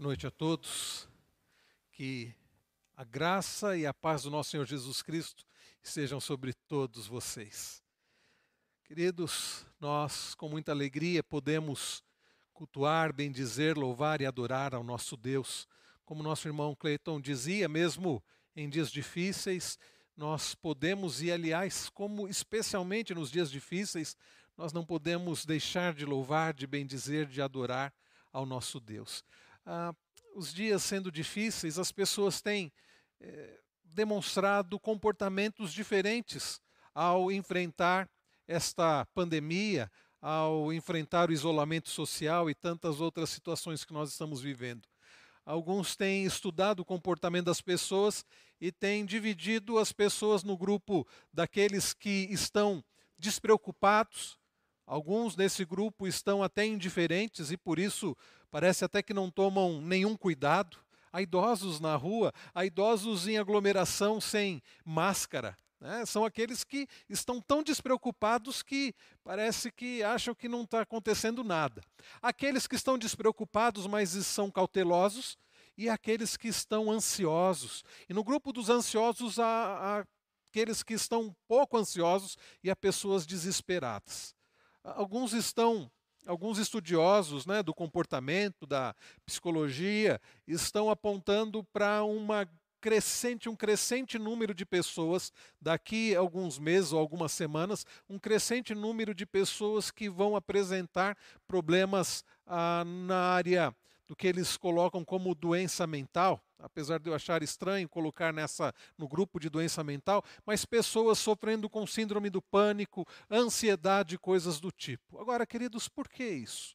Boa noite a todos. Que a graça e a paz do nosso Senhor Jesus Cristo estejam sobre todos vocês. Queridos, nós com muita alegria podemos cultuar, bendizer, louvar e adorar ao nosso Deus. Como nosso irmão Cleiton dizia, mesmo em dias difíceis, nós podemos, e aliás, como especialmente nos dias difíceis, nós não podemos deixar de louvar, de bendizer, de adorar ao nosso Deus. Ah, os dias sendo difíceis, as pessoas têm eh, demonstrado comportamentos diferentes ao enfrentar esta pandemia, ao enfrentar o isolamento social e tantas outras situações que nós estamos vivendo. Alguns têm estudado o comportamento das pessoas e têm dividido as pessoas no grupo daqueles que estão despreocupados. Alguns nesse grupo estão até indiferentes e por isso parece até que não tomam nenhum cuidado. Há idosos na rua, há idosos em aglomeração sem máscara. Né? São aqueles que estão tão despreocupados que parece que acham que não está acontecendo nada. Aqueles que estão despreocupados, mas são cautelosos, e aqueles que estão ansiosos. E no grupo dos ansiosos há, há aqueles que estão pouco ansiosos e há pessoas desesperadas. Alguns estão alguns estudiosos né, do comportamento, da psicologia, estão apontando para uma crescente, um crescente número de pessoas, daqui a alguns meses ou algumas semanas, um crescente número de pessoas que vão apresentar problemas ah, na área do que eles colocam como doença mental, apesar de eu achar estranho colocar nessa no grupo de doença mental, mas pessoas sofrendo com síndrome do pânico, ansiedade, coisas do tipo. Agora, queridos, por que isso?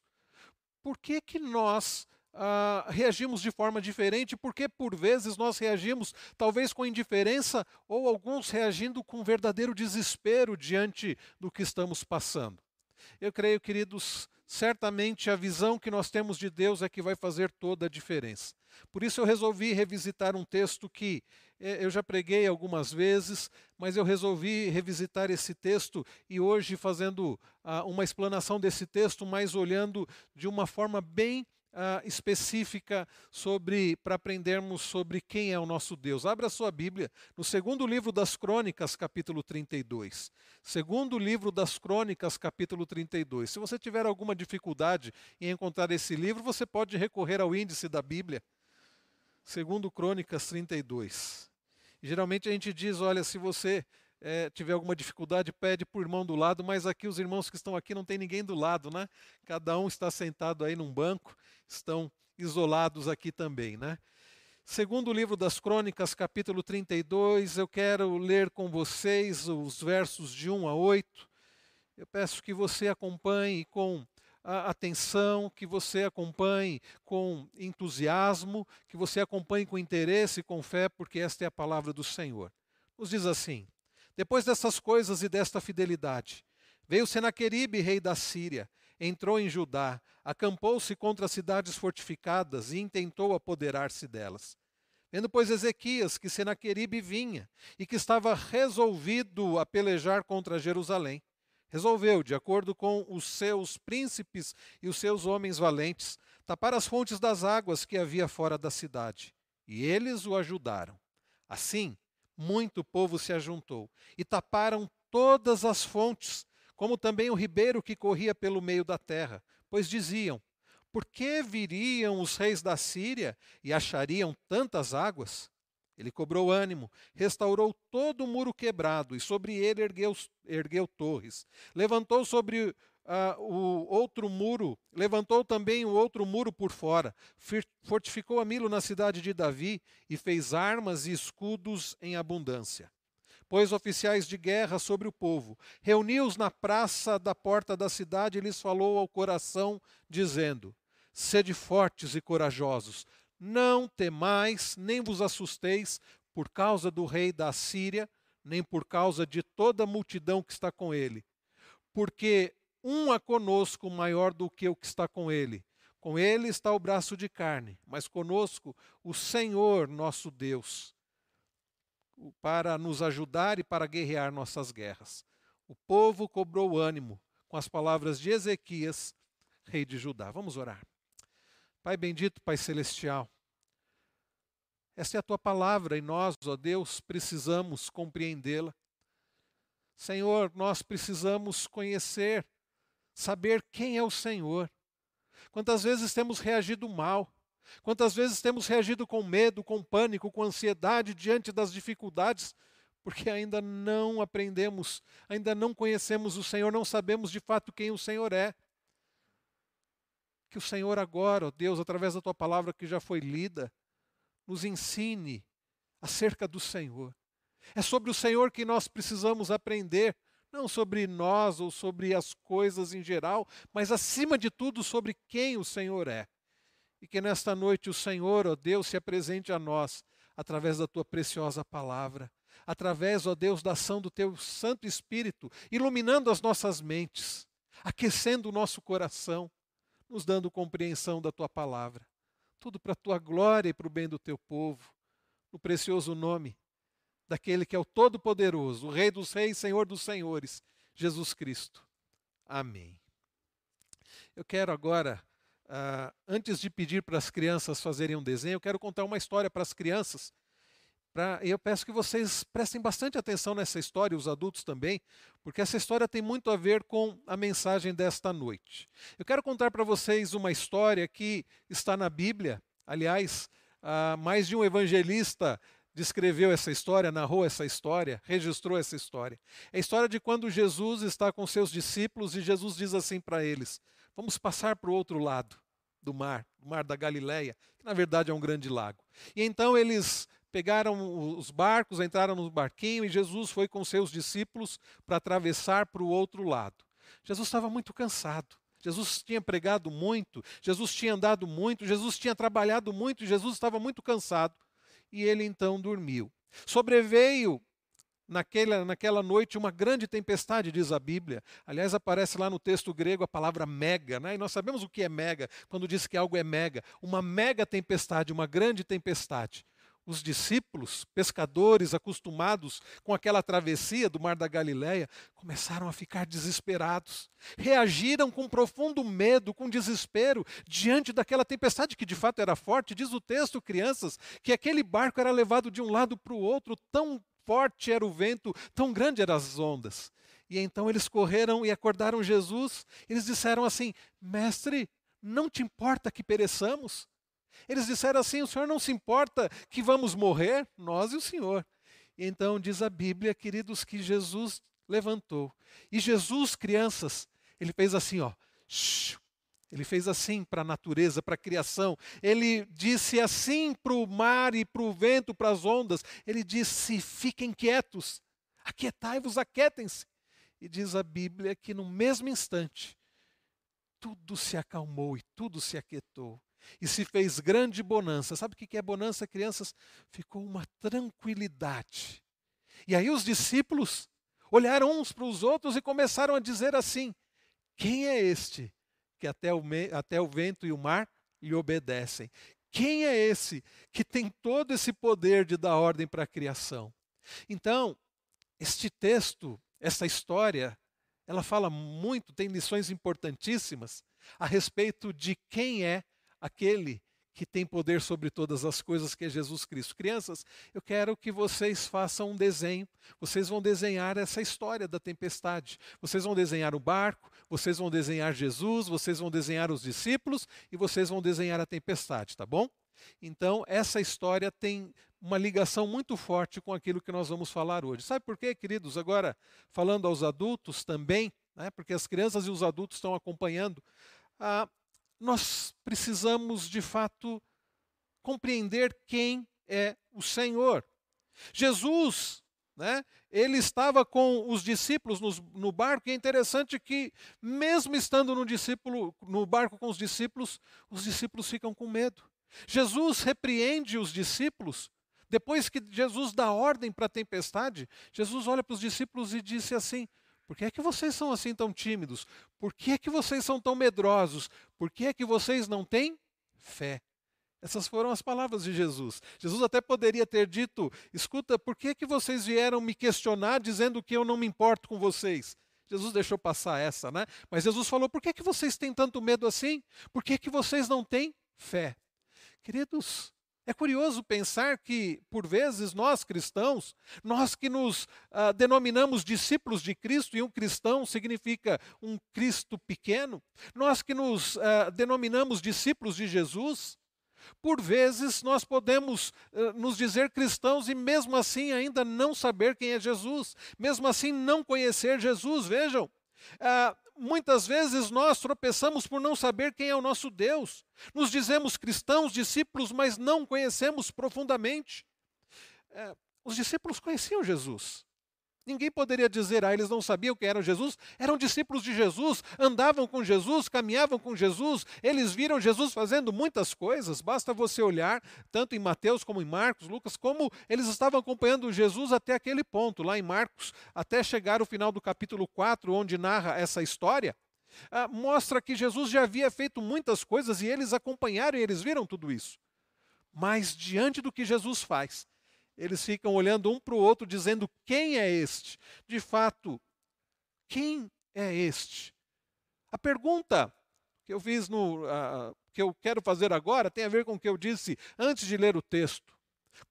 Por que que nós ah, reagimos de forma diferente? Porque por vezes nós reagimos talvez com indiferença ou alguns reagindo com verdadeiro desespero diante do que estamos passando. Eu creio, queridos, certamente a visão que nós temos de Deus é que vai fazer toda a diferença. Por isso eu resolvi revisitar um texto que eh, eu já preguei algumas vezes, mas eu resolvi revisitar esse texto e hoje fazendo ah, uma explanação desse texto, mas olhando de uma forma bem uh, específica sobre para aprendermos sobre quem é o nosso Deus. Abra sua Bíblia no segundo livro das Crônicas, capítulo 32. Segundo livro das Crônicas, capítulo 32. Se você tiver alguma dificuldade em encontrar esse livro, você pode recorrer ao índice da Bíblia. Segundo Crônicas 32. geralmente a gente diz, olha, se você é, tiver alguma dificuldade, pede para o irmão do lado, mas aqui os irmãos que estão aqui não tem ninguém do lado, né? Cada um está sentado aí num banco, estão isolados aqui também, né? Segundo o livro das Crônicas, capítulo 32, eu quero ler com vocês os versos de 1 a 8. Eu peço que você acompanhe com atenção, que você acompanhe com entusiasmo, que você acompanhe com interesse e com fé, porque esta é a palavra do Senhor. Nos diz assim: depois dessas coisas e desta fidelidade, veio Senaqueribe, rei da Síria, entrou em Judá, acampou-se contra as cidades fortificadas e intentou apoderar-se delas. Vendo, pois, Ezequias que Senaqueribe vinha e que estava resolvido a pelejar contra Jerusalém, resolveu, de acordo com os seus príncipes e os seus homens valentes, tapar as fontes das águas que havia fora da cidade. E eles o ajudaram. Assim, muito povo se ajuntou e taparam todas as fontes, como também o ribeiro que corria pelo meio da terra, pois diziam: Por que viriam os reis da Síria e achariam tantas águas? Ele cobrou ânimo, restaurou todo o muro quebrado e sobre ele ergueu, ergueu torres. Levantou sobre uh, o outro muro, levantou também o outro muro por fora, fortificou a Milo na cidade de Davi e fez armas e escudos em abundância. Pôs oficiais de guerra sobre o povo, reuniu-os na praça da porta da cidade e lhes falou ao coração, dizendo: Sede fortes e corajosos, não temais, nem vos assusteis por causa do rei da Síria, nem por causa de toda a multidão que está com ele. Porque um a conosco maior do que o que está com ele. Com ele está o braço de carne, mas conosco o Senhor nosso Deus, para nos ajudar e para guerrear nossas guerras. O povo cobrou ânimo com as palavras de Ezequias, rei de Judá. Vamos orar. Pai bendito, Pai celestial, essa é a tua palavra e nós, ó Deus, precisamos compreendê-la. Senhor, nós precisamos conhecer, saber quem é o Senhor. Quantas vezes temos reagido mal, quantas vezes temos reagido com medo, com pânico, com ansiedade diante das dificuldades, porque ainda não aprendemos, ainda não conhecemos o Senhor, não sabemos de fato quem o Senhor é. Que o Senhor agora, ó Deus, através da tua palavra que já foi lida, nos ensine acerca do Senhor. É sobre o Senhor que nós precisamos aprender, não sobre nós ou sobre as coisas em geral, mas acima de tudo sobre quem o Senhor é. E que nesta noite o Senhor, ó Deus, se apresente a nós através da tua preciosa palavra, através, ó Deus, da ação do teu Santo Espírito, iluminando as nossas mentes, aquecendo o nosso coração, nos dando compreensão da tua palavra. Tudo para a tua glória e para o bem do teu povo, no precioso nome daquele que é o Todo-Poderoso, o Rei dos Reis, Senhor dos Senhores, Jesus Cristo. Amém. Eu quero agora, uh, antes de pedir para as crianças fazerem um desenho, eu quero contar uma história para as crianças. Pra, eu peço que vocês prestem bastante atenção nessa história, os adultos também, porque essa história tem muito a ver com a mensagem desta noite. Eu quero contar para vocês uma história que está na Bíblia. Aliás, uh, mais de um evangelista descreveu essa história, narrou essa história, registrou essa história. É a história de quando Jesus está com seus discípulos e Jesus diz assim para eles: Vamos passar para o outro lado do mar, do mar da Galileia, que na verdade é um grande lago. E então eles pegaram os barcos, entraram no barquinho e Jesus foi com seus discípulos para atravessar para o outro lado. Jesus estava muito cansado. Jesus tinha pregado muito, Jesus tinha andado muito, Jesus tinha trabalhado muito, Jesus estava muito cansado e ele então dormiu. Sobreveio naquela, naquela noite uma grande tempestade, diz a Bíblia. Aliás, aparece lá no texto grego a palavra mega, né? e nós sabemos o que é mega, quando diz que algo é mega. Uma mega tempestade, uma grande tempestade. Os discípulos, pescadores acostumados com aquela travessia do Mar da Galileia, começaram a ficar desesperados. Reagiram com profundo medo, com desespero, diante daquela tempestade que de fato era forte. Diz o texto, crianças, que aquele barco era levado de um lado para o outro, tão forte era o vento, tão grande eram as ondas. E então eles correram e acordaram Jesus. Eles disseram assim: Mestre, não te importa que pereçamos? Eles disseram assim: o senhor não se importa que vamos morrer? Nós e o senhor. E então diz a Bíblia, queridos, que Jesus levantou. E Jesus, crianças, ele fez assim, ó. Ele fez assim para a natureza, para a criação. Ele disse assim para o mar e para o vento, para as ondas. Ele disse: fiquem quietos, aquietai-vos, aquietem-se. E diz a Bíblia que no mesmo instante, tudo se acalmou e tudo se aquietou e se fez grande bonança. Sabe o que é bonança, crianças? Ficou uma tranquilidade. E aí os discípulos olharam uns para os outros e começaram a dizer assim: Quem é este que até o, até o vento e o mar lhe obedecem? Quem é esse que tem todo esse poder de dar ordem para a criação? Então, este texto, essa história, ela fala muito, tem lições importantíssimas a respeito de quem é aquele que tem poder sobre todas as coisas, que é Jesus Cristo. Crianças, eu quero que vocês façam um desenho. Vocês vão desenhar essa história da tempestade. Vocês vão desenhar o barco, vocês vão desenhar Jesus, vocês vão desenhar os discípulos e vocês vão desenhar a tempestade, tá bom? Então, essa história tem uma ligação muito forte com aquilo que nós vamos falar hoje. Sabe por quê, queridos? Agora, falando aos adultos também, né, porque as crianças e os adultos estão acompanhando, ah, nós precisamos de fato compreender quem é o Senhor. Jesus, né, ele estava com os discípulos no, no barco, e é interessante que, mesmo estando no, discípulo, no barco com os discípulos, os discípulos ficam com medo. Jesus repreende os discípulos. Depois que Jesus dá ordem para a tempestade, Jesus olha para os discípulos e disse assim: por que é que vocês são assim tão tímidos? Por que é que vocês são tão medrosos? Por que é que vocês não têm fé? Essas foram as palavras de Jesus. Jesus até poderia ter dito: escuta, por que é que vocês vieram me questionar dizendo que eu não me importo com vocês? Jesus deixou passar essa, né? Mas Jesus falou: por que é que vocês têm tanto medo assim? Por que é que vocês não têm fé. Queridos, é curioso pensar que, por vezes, nós cristãos, nós que nos ah, denominamos discípulos de Cristo, e um cristão significa um Cristo pequeno, nós que nos ah, denominamos discípulos de Jesus, por vezes nós podemos uh, nos dizer cristãos e mesmo assim ainda não saber quem é Jesus, mesmo assim não conhecer Jesus. Vejam, muitas vezes nós tropeçamos por não saber quem é o nosso Deus. Nos dizemos cristãos, discípulos, mas não conhecemos profundamente. Uh, os discípulos conheciam Jesus. Ninguém poderia dizer, ah, eles não sabiam quem era Jesus. Eram discípulos de Jesus, andavam com Jesus, caminhavam com Jesus, eles viram Jesus fazendo muitas coisas. Basta você olhar, tanto em Mateus como em Marcos, Lucas, como eles estavam acompanhando Jesus até aquele ponto, lá em Marcos, até chegar o final do capítulo 4, onde narra essa história. Ah, mostra que Jesus já havia feito muitas coisas e eles acompanharam e eles viram tudo isso. Mas diante do que Jesus faz, eles ficam olhando um para o outro, dizendo: quem é este? De fato, quem é este? A pergunta que eu fiz no. Uh, que eu quero fazer agora tem a ver com o que eu disse antes de ler o texto.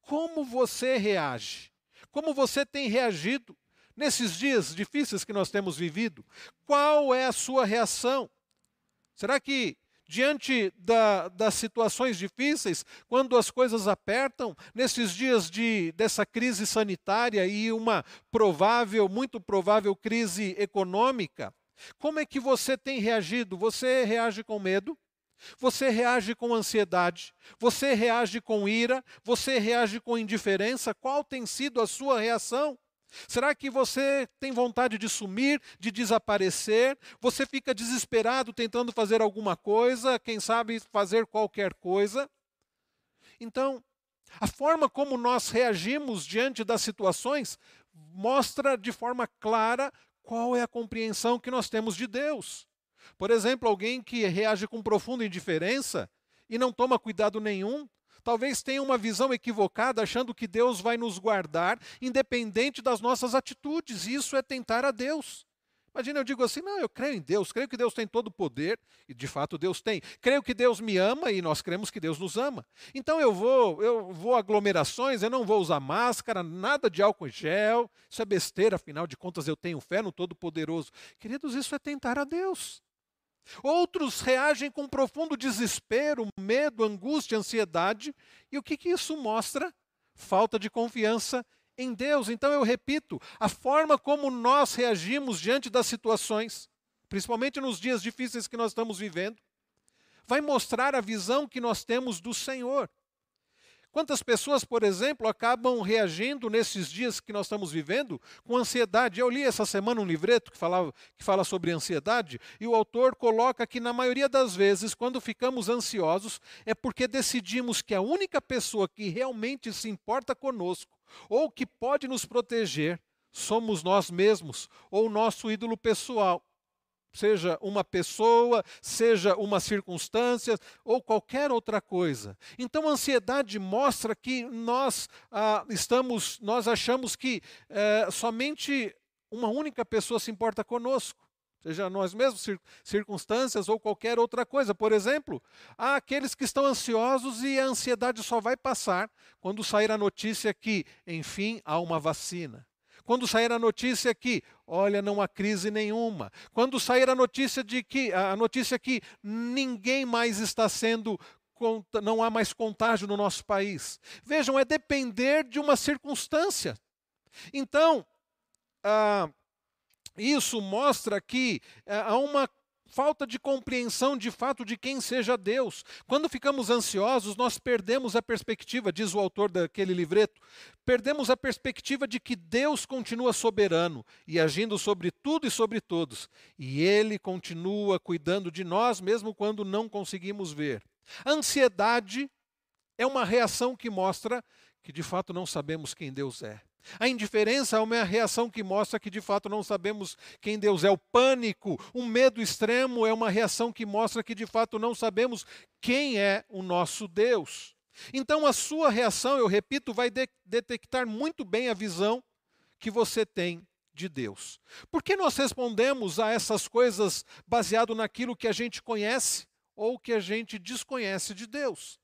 Como você reage? Como você tem reagido nesses dias difíceis que nós temos vivido? Qual é a sua reação? Será que diante da, das situações difíceis, quando as coisas apertam, nesses dias de, dessa crise sanitária e uma provável, muito provável crise econômica, como é que você tem reagido? Você reage com medo? Você reage com ansiedade? Você reage com ira? Você reage com indiferença? Qual tem sido a sua reação? Será que você tem vontade de sumir, de desaparecer? Você fica desesperado tentando fazer alguma coisa, quem sabe fazer qualquer coisa? Então, a forma como nós reagimos diante das situações mostra de forma clara qual é a compreensão que nós temos de Deus. Por exemplo, alguém que reage com profunda indiferença e não toma cuidado nenhum, talvez tenha uma visão equivocada, achando que Deus vai nos guardar, independente das nossas atitudes. Isso é tentar a Deus. Imagina, eu digo assim: não, eu creio em Deus, creio que Deus tem todo o poder, e de fato Deus tem. Creio que Deus me ama e nós cremos que Deus nos ama. Então eu vou, eu vou aglomerações, eu não vou usar máscara, nada de álcool em gel. Isso é besteira, afinal de contas eu tenho fé no Todo-Poderoso. Queridos, isso é tentar a Deus. Outros reagem com profundo desespero, medo, angústia, ansiedade. E o que, que isso mostra? Falta de confiança em Deus. Então eu repito: a forma como nós reagimos diante das situações, principalmente nos dias difíceis que nós estamos vivendo, vai mostrar a visão que nós temos do Senhor. Quantas pessoas, por exemplo, acabam reagindo nesses dias que nós estamos vivendo com ansiedade? Eu li essa semana um livreto que, falava, que fala sobre ansiedade e o autor coloca que, na maioria das vezes, quando ficamos ansiosos, é porque decidimos que a única pessoa que realmente se importa conosco ou que pode nos proteger somos nós mesmos ou nosso ídolo pessoal seja uma pessoa, seja uma circunstância ou qualquer outra coisa. Então a ansiedade mostra que nós ah, estamos, nós achamos que eh, somente uma única pessoa se importa conosco. Seja nós mesmos, circunstâncias ou qualquer outra coisa. Por exemplo, há aqueles que estão ansiosos e a ansiedade só vai passar quando sair a notícia que, enfim, há uma vacina. Quando sair a notícia que, olha, não há crise nenhuma. Quando sair a notícia de que a notícia que ninguém mais está sendo não há mais contágio no nosso país. Vejam, é depender de uma circunstância. Então, ah, isso mostra que ah, há uma falta de compreensão de fato de quem seja Deus. Quando ficamos ansiosos, nós perdemos a perspectiva, diz o autor daquele livreto, perdemos a perspectiva de que Deus continua soberano e agindo sobre tudo e sobre todos, e Ele continua cuidando de nós mesmo quando não conseguimos ver. A ansiedade é uma reação que mostra que de fato não sabemos quem Deus é. A indiferença é uma reação que mostra que de fato não sabemos quem Deus é. O pânico, o medo extremo é uma reação que mostra que de fato não sabemos quem é o nosso Deus. Então a sua reação, eu repito, vai de detectar muito bem a visão que você tem de Deus. Por que nós respondemos a essas coisas baseado naquilo que a gente conhece? ou que a gente desconhece de Deus.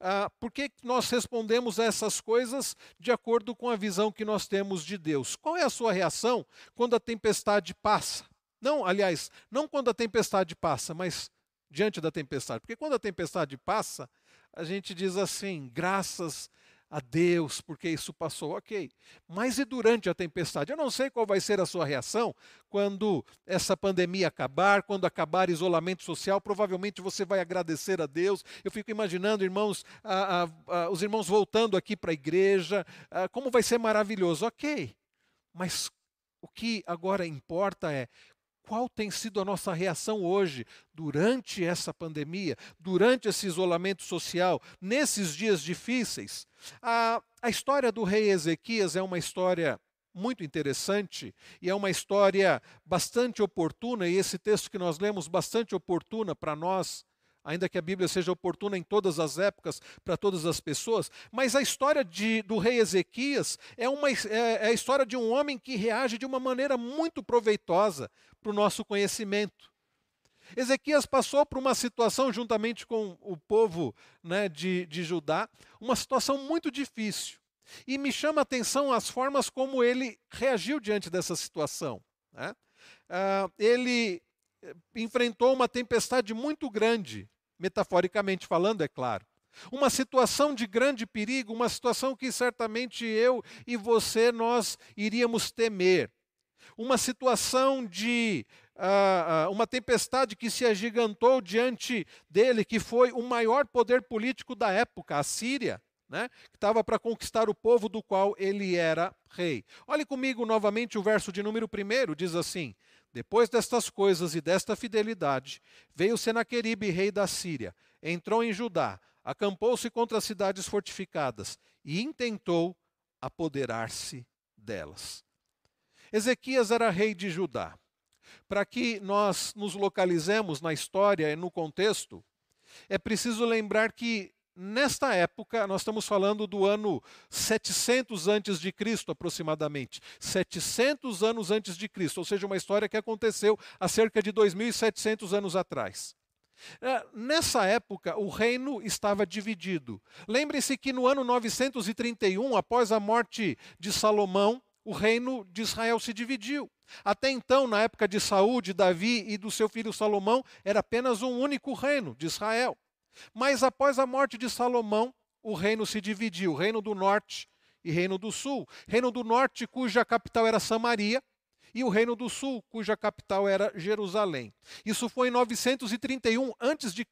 Ah, por que nós respondemos a essas coisas de acordo com a visão que nós temos de Deus? Qual é a sua reação quando a tempestade passa? Não, aliás, não quando a tempestade passa, mas diante da tempestade. Porque quando a tempestade passa, a gente diz assim: graças a Deus, porque isso passou, ok. Mas e durante a tempestade? Eu não sei qual vai ser a sua reação quando essa pandemia acabar, quando acabar isolamento social. Provavelmente você vai agradecer a Deus. Eu fico imaginando, irmãos, a, a, a, os irmãos voltando aqui para a igreja, como vai ser maravilhoso, ok. Mas o que agora importa é qual tem sido a nossa reação hoje, durante essa pandemia, durante esse isolamento social, nesses dias difíceis? A, a história do rei Ezequias é uma história muito interessante e é uma história bastante oportuna, e esse texto que nós lemos, bastante oportuna para nós ainda que a Bíblia seja oportuna em todas as épocas, para todas as pessoas, mas a história de, do rei Ezequias é, uma, é, é a história de um homem que reage de uma maneira muito proveitosa para o nosso conhecimento. Ezequias passou por uma situação, juntamente com o povo né, de, de Judá, uma situação muito difícil. E me chama a atenção as formas como ele reagiu diante dessa situação. Né? Uh, ele enfrentou uma tempestade muito grande, metaforicamente falando, é claro. Uma situação de grande perigo, uma situação que certamente eu e você nós iríamos temer. Uma situação de uh, uma tempestade que se agigantou diante dele, que foi o maior poder político da época, a Síria, né, que estava para conquistar o povo do qual ele era rei. Olhe comigo novamente o verso de número 1, diz assim: depois destas coisas e desta fidelidade, veio Senaqueribe, rei da Síria, entrou em Judá, acampou-se contra as cidades fortificadas e intentou apoderar-se delas. Ezequias era rei de Judá. Para que nós nos localizemos na história e no contexto, é preciso lembrar que Nesta época, nós estamos falando do ano 700 antes de Cristo, aproximadamente. 700 anos antes de Cristo, ou seja, uma história que aconteceu há cerca de 2700 anos atrás. É, nessa época, o reino estava dividido. Lembre-se que no ano 931, após a morte de Salomão, o reino de Israel se dividiu. Até então, na época de Saúl, de Davi e do seu filho Salomão, era apenas um único reino de Israel. Mas após a morte de Salomão, o reino se dividiu: reino do norte e reino do sul. Reino do norte, cuja capital era Samaria, e o reino do sul, cuja capital era Jerusalém. Isso foi em 931 a.C.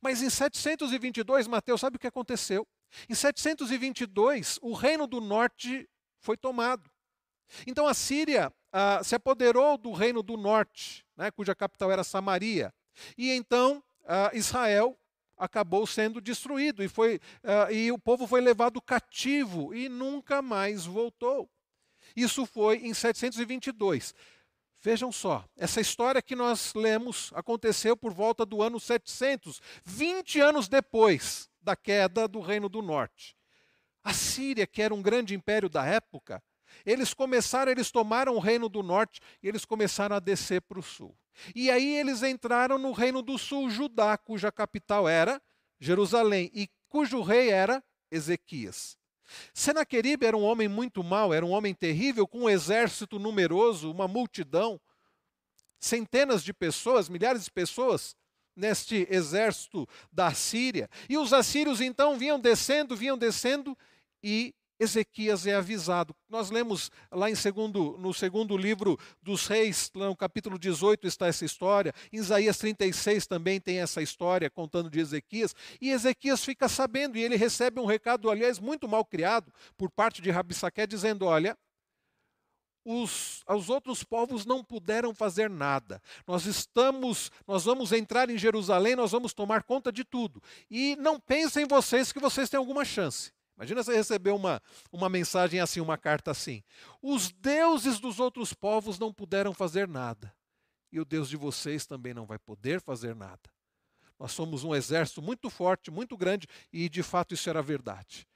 Mas em 722, Mateus, sabe o que aconteceu? Em 722, o reino do norte foi tomado. Então a Síria ah, se apoderou do reino do norte, né, cuja capital era Samaria. E então uh, Israel acabou sendo destruído e, foi, uh, e o povo foi levado cativo e nunca mais voltou. Isso foi em 722. Vejam só, essa história que nós lemos aconteceu por volta do ano 700, 20 anos depois da queda do Reino do Norte. A Síria, que era um grande império da época, eles começaram, eles tomaram o Reino do Norte e eles começaram a descer para o sul. E aí eles entraram no reino do sul, Judá, cuja capital era Jerusalém e cujo rei era Ezequias. Senaqueribe era um homem muito mau, era um homem terrível, com um exército numeroso, uma multidão, centenas de pessoas, milhares de pessoas neste exército da Síria. E os assírios então vinham descendo, vinham descendo e Ezequias é avisado. Nós lemos lá em segundo, no segundo livro dos reis, no capítulo 18 está essa história. Em Isaías 36 também tem essa história contando de Ezequias. E Ezequias fica sabendo e ele recebe um recado, aliás, muito mal criado por parte de Rabissaqué, dizendo: Olha, os, os outros povos não puderam fazer nada. Nós estamos, nós vamos entrar em Jerusalém, nós vamos tomar conta de tudo. E não pensem vocês que vocês têm alguma chance. Imagina você receber uma, uma mensagem assim, uma carta assim. Os deuses dos outros povos não puderam fazer nada. E o Deus de vocês também não vai poder fazer nada. Nós somos um exército muito forte, muito grande, e de fato isso era verdade.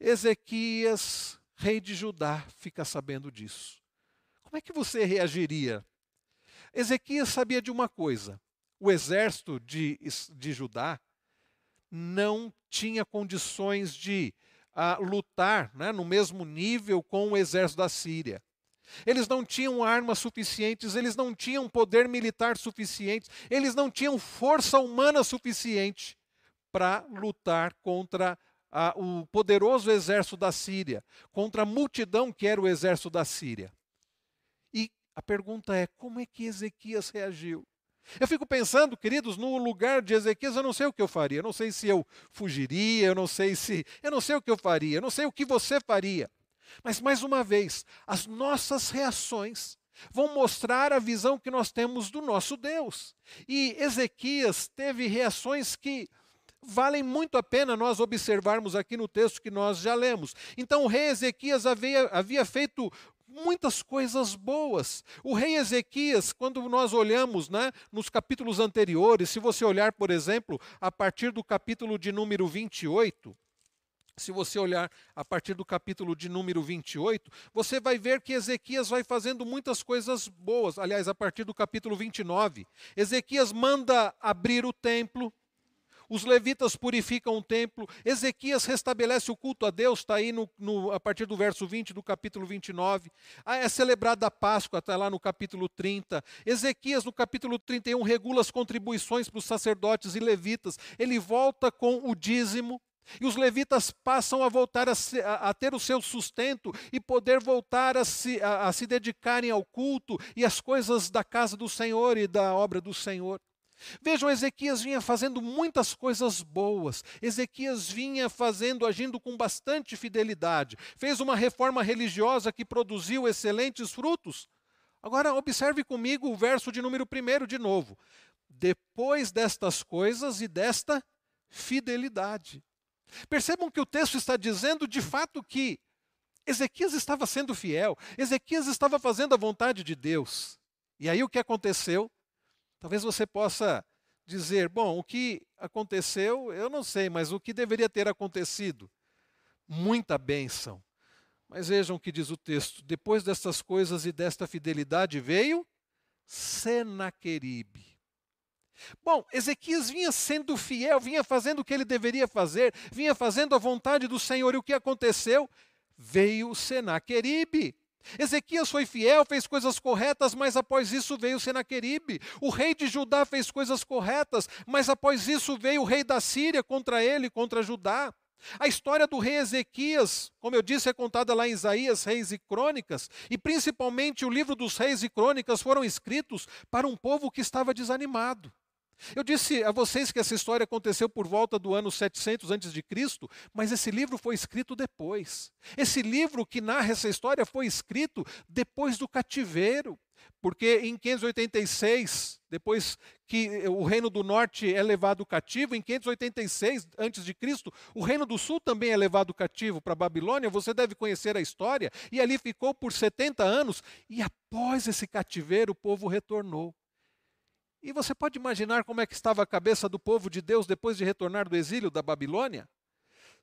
Ezequias, rei de Judá, fica sabendo disso. Como é que você reagiria? Ezequias sabia de uma coisa: o exército de, de Judá não tinha condições de uh, lutar né, no mesmo nível com o exército da Síria. Eles não tinham armas suficientes, eles não tinham poder militar suficiente, eles não tinham força humana suficiente para lutar contra o poderoso exército da Síria, contra a multidão que era o exército da Síria. E a pergunta é: como é que Ezequias reagiu? Eu fico pensando, queridos, no lugar de Ezequias, eu não sei o que eu faria. Eu não sei se eu fugiria, eu não sei se. Eu não sei o que eu faria, eu não sei o que você faria. Mas, mais uma vez, as nossas reações vão mostrar a visão que nós temos do nosso Deus. E Ezequias teve reações que valem muito a pena nós observarmos aqui no texto que nós já lemos. Então, o rei Ezequias havia, havia feito muitas coisas boas. O rei Ezequias, quando nós olhamos né, nos capítulos anteriores, se você olhar, por exemplo, a partir do capítulo de número 28, se você olhar a partir do capítulo de número 28, você vai ver que Ezequias vai fazendo muitas coisas boas. Aliás, a partir do capítulo 29, Ezequias manda abrir o templo, os levitas purificam o templo, Ezequias restabelece o culto a Deus, está aí no, no, a partir do verso 20 do capítulo 29. Ah, é celebrada a Páscoa, está lá no capítulo 30. Ezequias, no capítulo 31, regula as contribuições para os sacerdotes e levitas. Ele volta com o dízimo. E os levitas passam a voltar a, se, a, a ter o seu sustento e poder voltar a se, a, a se dedicarem ao culto e às coisas da casa do Senhor e da obra do Senhor. Vejam, Ezequias vinha fazendo muitas coisas boas. Ezequias vinha fazendo, agindo com bastante fidelidade. Fez uma reforma religiosa que produziu excelentes frutos. Agora, observe comigo o verso de número 1 de novo. Depois destas coisas e desta fidelidade. Percebam que o texto está dizendo de fato que Ezequias estava sendo fiel, Ezequias estava fazendo a vontade de Deus. E aí o que aconteceu? Talvez você possa dizer: bom, o que aconteceu, eu não sei, mas o que deveria ter acontecido? Muita bênção. Mas vejam o que diz o texto: depois destas coisas e desta fidelidade veio Senaqueribe Bom, Ezequias vinha sendo fiel, vinha fazendo o que ele deveria fazer, vinha fazendo a vontade do Senhor. E o que aconteceu? Veio Senaqueribe. Ezequias foi fiel, fez coisas corretas, mas após isso veio Senaqueribe. O rei de Judá fez coisas corretas, mas após isso veio o rei da Síria contra ele, contra Judá. A história do rei Ezequias, como eu disse, é contada lá em Isaías, Reis e Crônicas, e principalmente o livro dos Reis e Crônicas foram escritos para um povo que estava desanimado. Eu disse a vocês que essa história aconteceu por volta do ano 700 a.C., mas esse livro foi escrito depois. Esse livro que narra essa história foi escrito depois do cativeiro, porque em 586, depois que o reino do norte é levado cativo, em 586 a.C., o reino do sul também é levado cativo para a Babilônia, você deve conhecer a história, e ali ficou por 70 anos, e após esse cativeiro o povo retornou. E você pode imaginar como é que estava a cabeça do povo de Deus depois de retornar do exílio da Babilônia?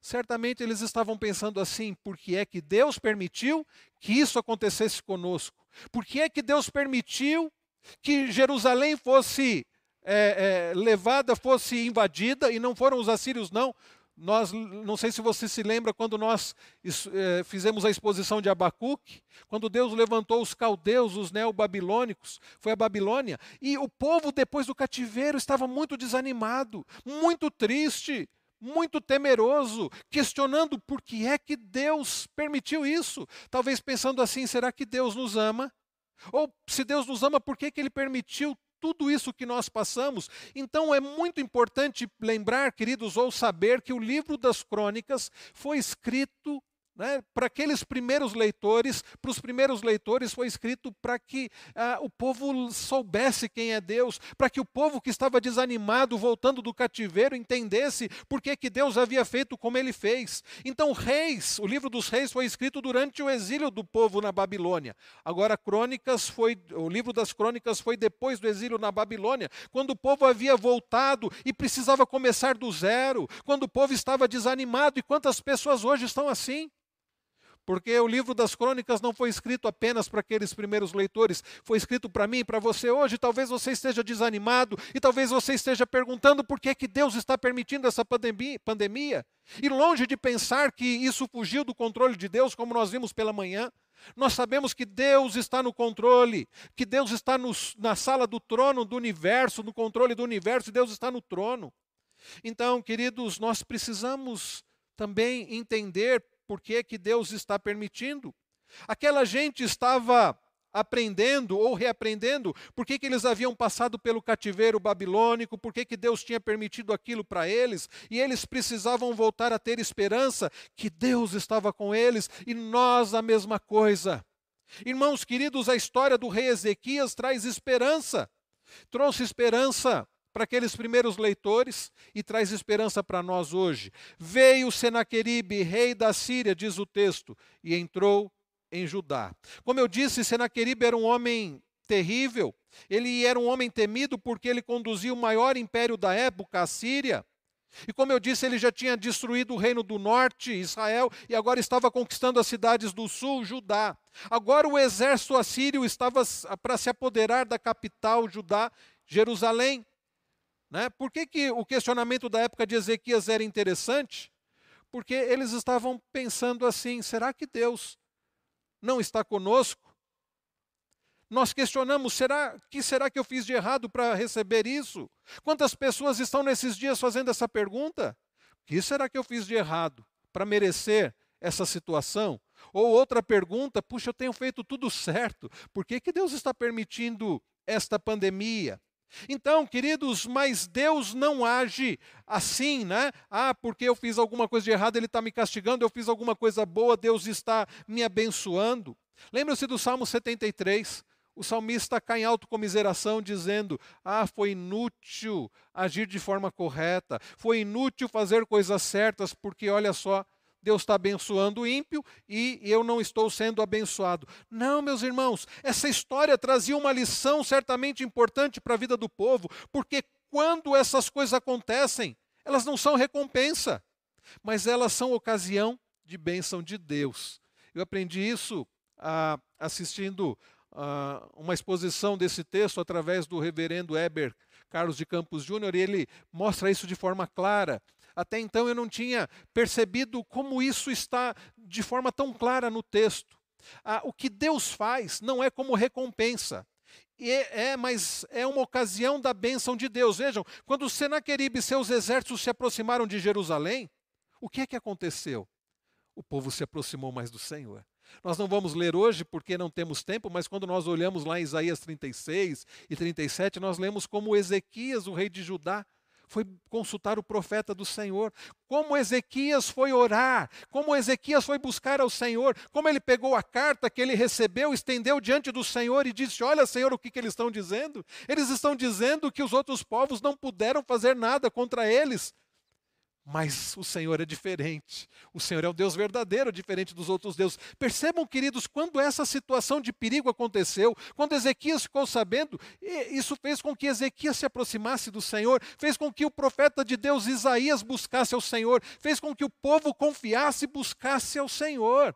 Certamente eles estavam pensando assim: por que é que Deus permitiu que isso acontecesse conosco? Por que é que Deus permitiu que Jerusalém fosse é, é, levada, fosse invadida, e não foram os assírios, não, nós, não sei se você se lembra quando nós é, fizemos a exposição de Abacuque, quando Deus levantou os caldeus, os neobabilônicos, foi a Babilônia, e o povo depois do cativeiro estava muito desanimado, muito triste, muito temeroso, questionando por que é que Deus permitiu isso. Talvez pensando assim: será que Deus nos ama? Ou se Deus nos ama, por que, que Ele permitiu tudo isso que nós passamos. Então é muito importante lembrar, queridos, ou saber que o livro das crônicas foi escrito né? Para aqueles primeiros leitores, para os primeiros leitores foi escrito para que ah, o povo soubesse quem é Deus, para que o povo que estava desanimado, voltando do cativeiro, entendesse por que, que Deus havia feito como ele fez. Então, Reis, o livro dos Reis foi escrito durante o exílio do povo na Babilônia. Agora, Crônicas foi, o livro das Crônicas foi depois do exílio na Babilônia, quando o povo havia voltado e precisava começar do zero, quando o povo estava desanimado. E quantas pessoas hoje estão assim? Porque o livro das crônicas não foi escrito apenas para aqueles primeiros leitores, foi escrito para mim para você hoje. Talvez você esteja desanimado e talvez você esteja perguntando por que, é que Deus está permitindo essa pandemia. E longe de pensar que isso fugiu do controle de Deus, como nós vimos pela manhã, nós sabemos que Deus está no controle, que Deus está no, na sala do trono do universo, no controle do universo, e Deus está no trono. Então, queridos, nós precisamos também entender por que, que Deus está permitindo. Aquela gente estava aprendendo ou reaprendendo por que, que eles haviam passado pelo cativeiro babilônico, por que, que Deus tinha permitido aquilo para eles, e eles precisavam voltar a ter esperança que Deus estava com eles, e nós a mesma coisa. Irmãos queridos, a história do rei Ezequias traz esperança, trouxe esperança para aqueles primeiros leitores e traz esperança para nós hoje. Veio Senaqueribe, rei da Síria, diz o texto, e entrou em Judá. Como eu disse, Senaqueribe era um homem terrível. Ele era um homem temido porque ele conduzia o maior império da época, a Síria. E como eu disse, ele já tinha destruído o reino do norte, Israel, e agora estava conquistando as cidades do sul, Judá. Agora o exército assírio estava para se apoderar da capital, Judá, Jerusalém. Né? Por que, que o questionamento da época de Ezequias era interessante? Porque eles estavam pensando assim: será que Deus não está conosco? Nós questionamos: será que será que eu fiz de errado para receber isso? Quantas pessoas estão nesses dias fazendo essa pergunta? O que será que eu fiz de errado para merecer essa situação? Ou outra pergunta: puxa, eu tenho feito tudo certo, por que, que Deus está permitindo esta pandemia? Então, queridos, mas Deus não age assim, né? Ah, porque eu fiz alguma coisa de errado, Ele está me castigando, eu fiz alguma coisa boa, Deus está me abençoando. Lembra-se do Salmo 73? O salmista cai em autocomiseração, dizendo: Ah, foi inútil agir de forma correta, foi inútil fazer coisas certas, porque olha só, Deus está abençoando o ímpio e eu não estou sendo abençoado. Não, meus irmãos, essa história trazia uma lição certamente importante para a vida do povo, porque quando essas coisas acontecem, elas não são recompensa, mas elas são ocasião de bênção de Deus. Eu aprendi isso ah, assistindo ah, uma exposição desse texto através do reverendo Heber Carlos de Campos Júnior, e ele mostra isso de forma clara. Até então eu não tinha percebido como isso está de forma tão clara no texto. Ah, o que Deus faz não é como recompensa. É, é, mas é uma ocasião da bênção de Deus. Vejam, quando Senaqueribe e seus exércitos se aproximaram de Jerusalém, o que é que aconteceu? O povo se aproximou mais do Senhor. Nós não vamos ler hoje porque não temos tempo, mas quando nós olhamos lá em Isaías 36 e 37, nós lemos como Ezequias, o rei de Judá, foi consultar o profeta do Senhor, como Ezequias foi orar, como Ezequias foi buscar ao Senhor, como ele pegou a carta que ele recebeu, estendeu diante do Senhor e disse: Olha, Senhor, o que, que eles estão dizendo? Eles estão dizendo que os outros povos não puderam fazer nada contra eles, mas o Senhor é diferente. O Senhor é um Deus verdadeiro, diferente dos outros deuses. Percebam, queridos, quando essa situação de perigo aconteceu, quando Ezequias ficou sabendo, isso fez com que Ezequias se aproximasse do Senhor, fez com que o profeta de Deus Isaías buscasse ao Senhor, fez com que o povo confiasse e buscasse ao Senhor.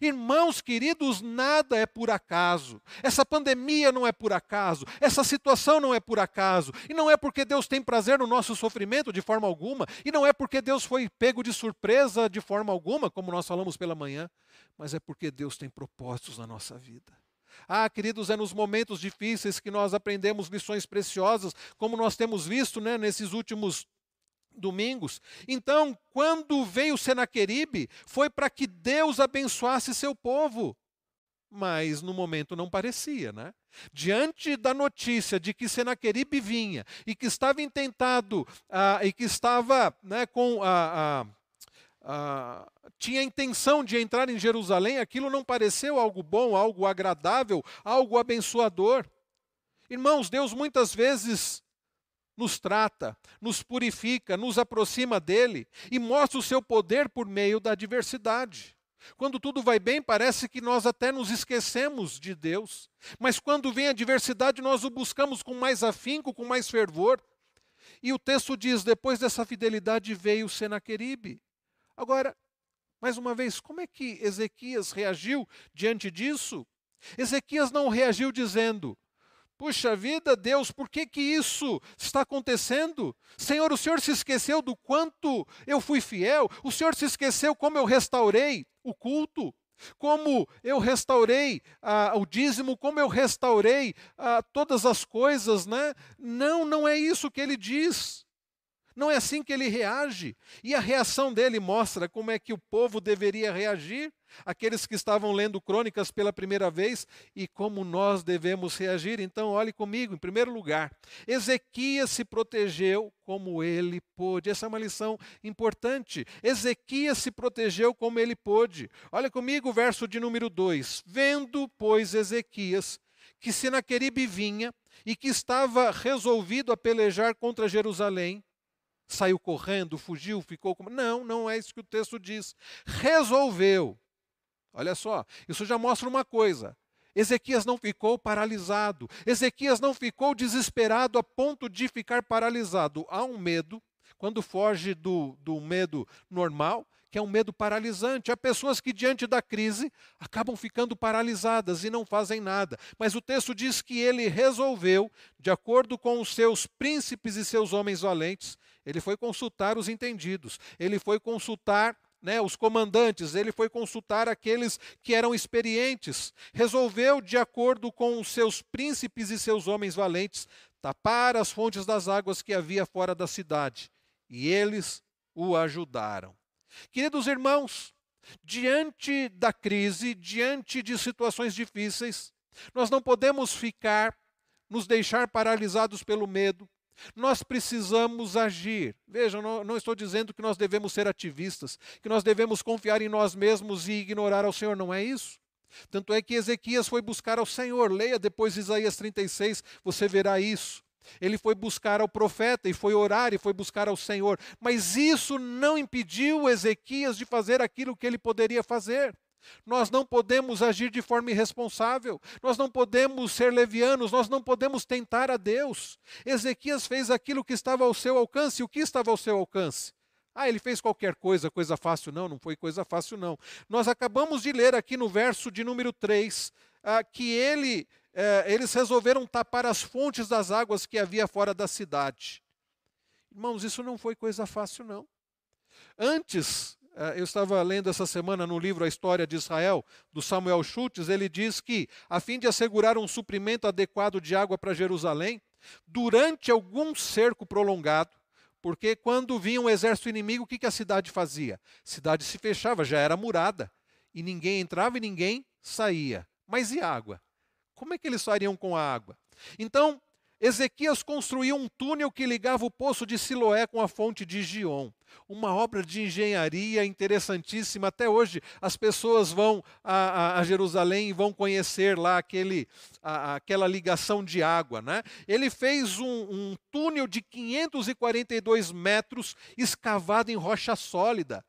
Irmãos queridos, nada é por acaso. Essa pandemia não é por acaso. Essa situação não é por acaso. E não é porque Deus tem prazer no nosso sofrimento de forma alguma. E não é porque Deus foi pego de surpresa de forma alguma, como nós falamos pela manhã. Mas é porque Deus tem propósitos na nossa vida. Ah, queridos, é nos momentos difíceis que nós aprendemos lições preciosas, como nós temos visto né, nesses últimos domingos. Então, quando veio Senaqueribe, foi para que Deus abençoasse seu povo. Mas no momento não parecia, né? Diante da notícia de que Senaqueribe vinha e que estava intentado ah, e que estava né, com a, a, tinha a intenção de entrar em Jerusalém, aquilo não pareceu algo bom, algo agradável, algo abençoador. Irmãos, Deus muitas vezes nos trata, nos purifica, nos aproxima dele e mostra o seu poder por meio da adversidade. Quando tudo vai bem, parece que nós até nos esquecemos de Deus. Mas quando vem a adversidade, nós o buscamos com mais afinco, com mais fervor. E o texto diz: depois dessa fidelidade veio Senaqueribe. Agora, Mais uma vez, como é que Ezequias reagiu diante disso? Ezequias não reagiu dizendo: Puxa vida, Deus, por que, que isso está acontecendo? Senhor, o Senhor se esqueceu do quanto eu fui fiel, o Senhor se esqueceu como eu restaurei o culto, como eu restaurei ah, o dízimo, como eu restaurei ah, todas as coisas, né? Não, não é isso que ele diz. Não é assim que ele reage. E a reação dele mostra como é que o povo deveria reagir, aqueles que estavam lendo crônicas pela primeira vez, e como nós devemos reagir. Então, olhe comigo, em primeiro lugar, Ezequias se protegeu como ele pôde. Essa é uma lição importante. Ezequias se protegeu como ele pôde. Olha comigo o verso de número 2. Vendo, pois, Ezequias que Senaqueribe vinha e que estava resolvido a pelejar contra Jerusalém, saiu correndo, fugiu, ficou como. Não, não é isso que o texto diz. Resolveu. Olha só, isso já mostra uma coisa. Ezequias não ficou paralisado. Ezequias não ficou desesperado a ponto de ficar paralisado. Há um medo, quando foge do, do medo normal, que é um medo paralisante. Há pessoas que, diante da crise, acabam ficando paralisadas e não fazem nada. Mas o texto diz que ele resolveu, de acordo com os seus príncipes e seus homens valentes, ele foi consultar os entendidos, ele foi consultar né, os comandantes, ele foi consultar aqueles que eram experientes, resolveu, de acordo com os seus príncipes e seus homens valentes, tapar as fontes das águas que havia fora da cidade, e eles o ajudaram. Queridos irmãos, diante da crise, diante de situações difíceis, nós não podemos ficar, nos deixar paralisados pelo medo, nós precisamos agir. Veja, não, não, estou dizendo que nós devemos ser ativistas, que nós devemos confiar em nós mesmos e ignorar ao Senhor, não é isso. Tanto é que Ezequias foi buscar ao Senhor. Leia depois Isaías 36, você verá isso. Ele foi buscar ao profeta e foi orar e foi buscar ao Senhor. Mas isso não impediu Ezequias de fazer aquilo que ele poderia fazer. Nós não podemos agir de forma irresponsável, nós não podemos ser levianos, nós não podemos tentar a Deus. Ezequias fez aquilo que estava ao seu alcance, o que estava ao seu alcance? Ah, ele fez qualquer coisa, coisa fácil. Não, não foi coisa fácil, não. Nós acabamos de ler aqui no verso de número 3 ah, que ele, eh, eles resolveram tapar as fontes das águas que havia fora da cidade. Irmãos, isso não foi coisa fácil, não. Antes eu estava lendo essa semana no livro A História de Israel, do Samuel Schultz, ele diz que, a fim de assegurar um suprimento adequado de água para Jerusalém, durante algum cerco prolongado, porque quando vinha um exército inimigo, o que, que a cidade fazia? A cidade se fechava, já era murada, e ninguém entrava e ninguém saía. Mas e água? Como é que eles fariam com a água? Então, Ezequias construiu um túnel que ligava o poço de Siloé com a fonte de Gion. Uma obra de engenharia interessantíssima. Até hoje as pessoas vão a, a, a Jerusalém e vão conhecer lá aquele, a, aquela ligação de água. Né? Ele fez um, um túnel de 542 metros escavado em rocha sólida.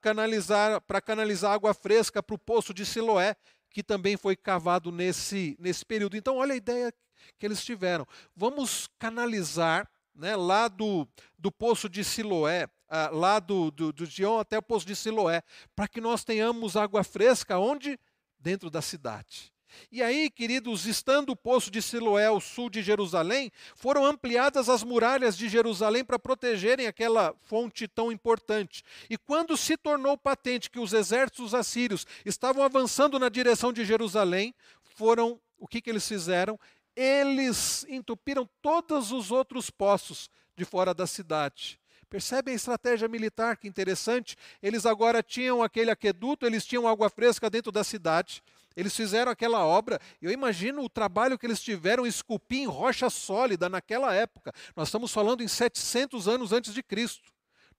canalizar para canalizar água fresca para o poço de Siloé, que também foi cavado nesse, nesse período. Então, olha a ideia que eles tiveram. Vamos canalizar né, lá do, do poço de Siloé, uh, lá do, do, do Gion até o poço de Siloé, para que nós tenhamos água fresca onde? Dentro da cidade. E aí, queridos, estando o poço de Siloé ao sul de Jerusalém, foram ampliadas as muralhas de Jerusalém para protegerem aquela fonte tão importante. E quando se tornou patente que os exércitos assírios estavam avançando na direção de Jerusalém, foram o que, que eles fizeram? Eles entupiram todos os outros poços de fora da cidade. Percebem a estratégia militar que interessante? Eles agora tinham aquele aqueduto, eles tinham água fresca dentro da cidade. Eles fizeram aquela obra, eu imagino o trabalho que eles tiveram esculpir em rocha sólida naquela época. Nós estamos falando em 700 anos antes de Cristo.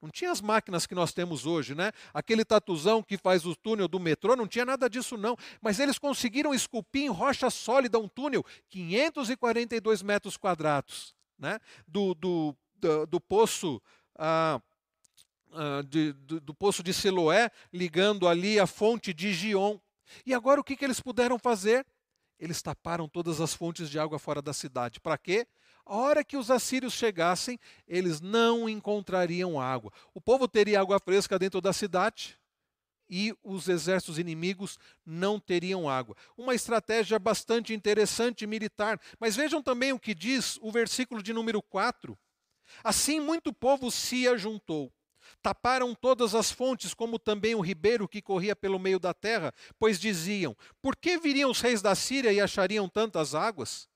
Não tinha as máquinas que nós temos hoje, né? Aquele tatuzão que faz o túnel do metrô, não tinha nada disso não. Mas eles conseguiram esculpir em rocha sólida um túnel 542 metros quadrados, né? Do, do, do, do poço ah, ah, de, do, do, poço de Siloé, ligando ali a fonte de Gion. E agora o que, que eles puderam fazer? Eles taparam todas as fontes de água fora da cidade. Para quê? A hora que os assírios chegassem, eles não encontrariam água. O povo teria água fresca dentro da cidade, e os exércitos inimigos não teriam água. Uma estratégia bastante interessante militar. Mas vejam também o que diz o versículo de número 4. Assim muito povo se ajuntou. Taparam todas as fontes, como também o ribeiro que corria pelo meio da terra, pois diziam: Por que viriam os reis da Síria e achariam tantas águas?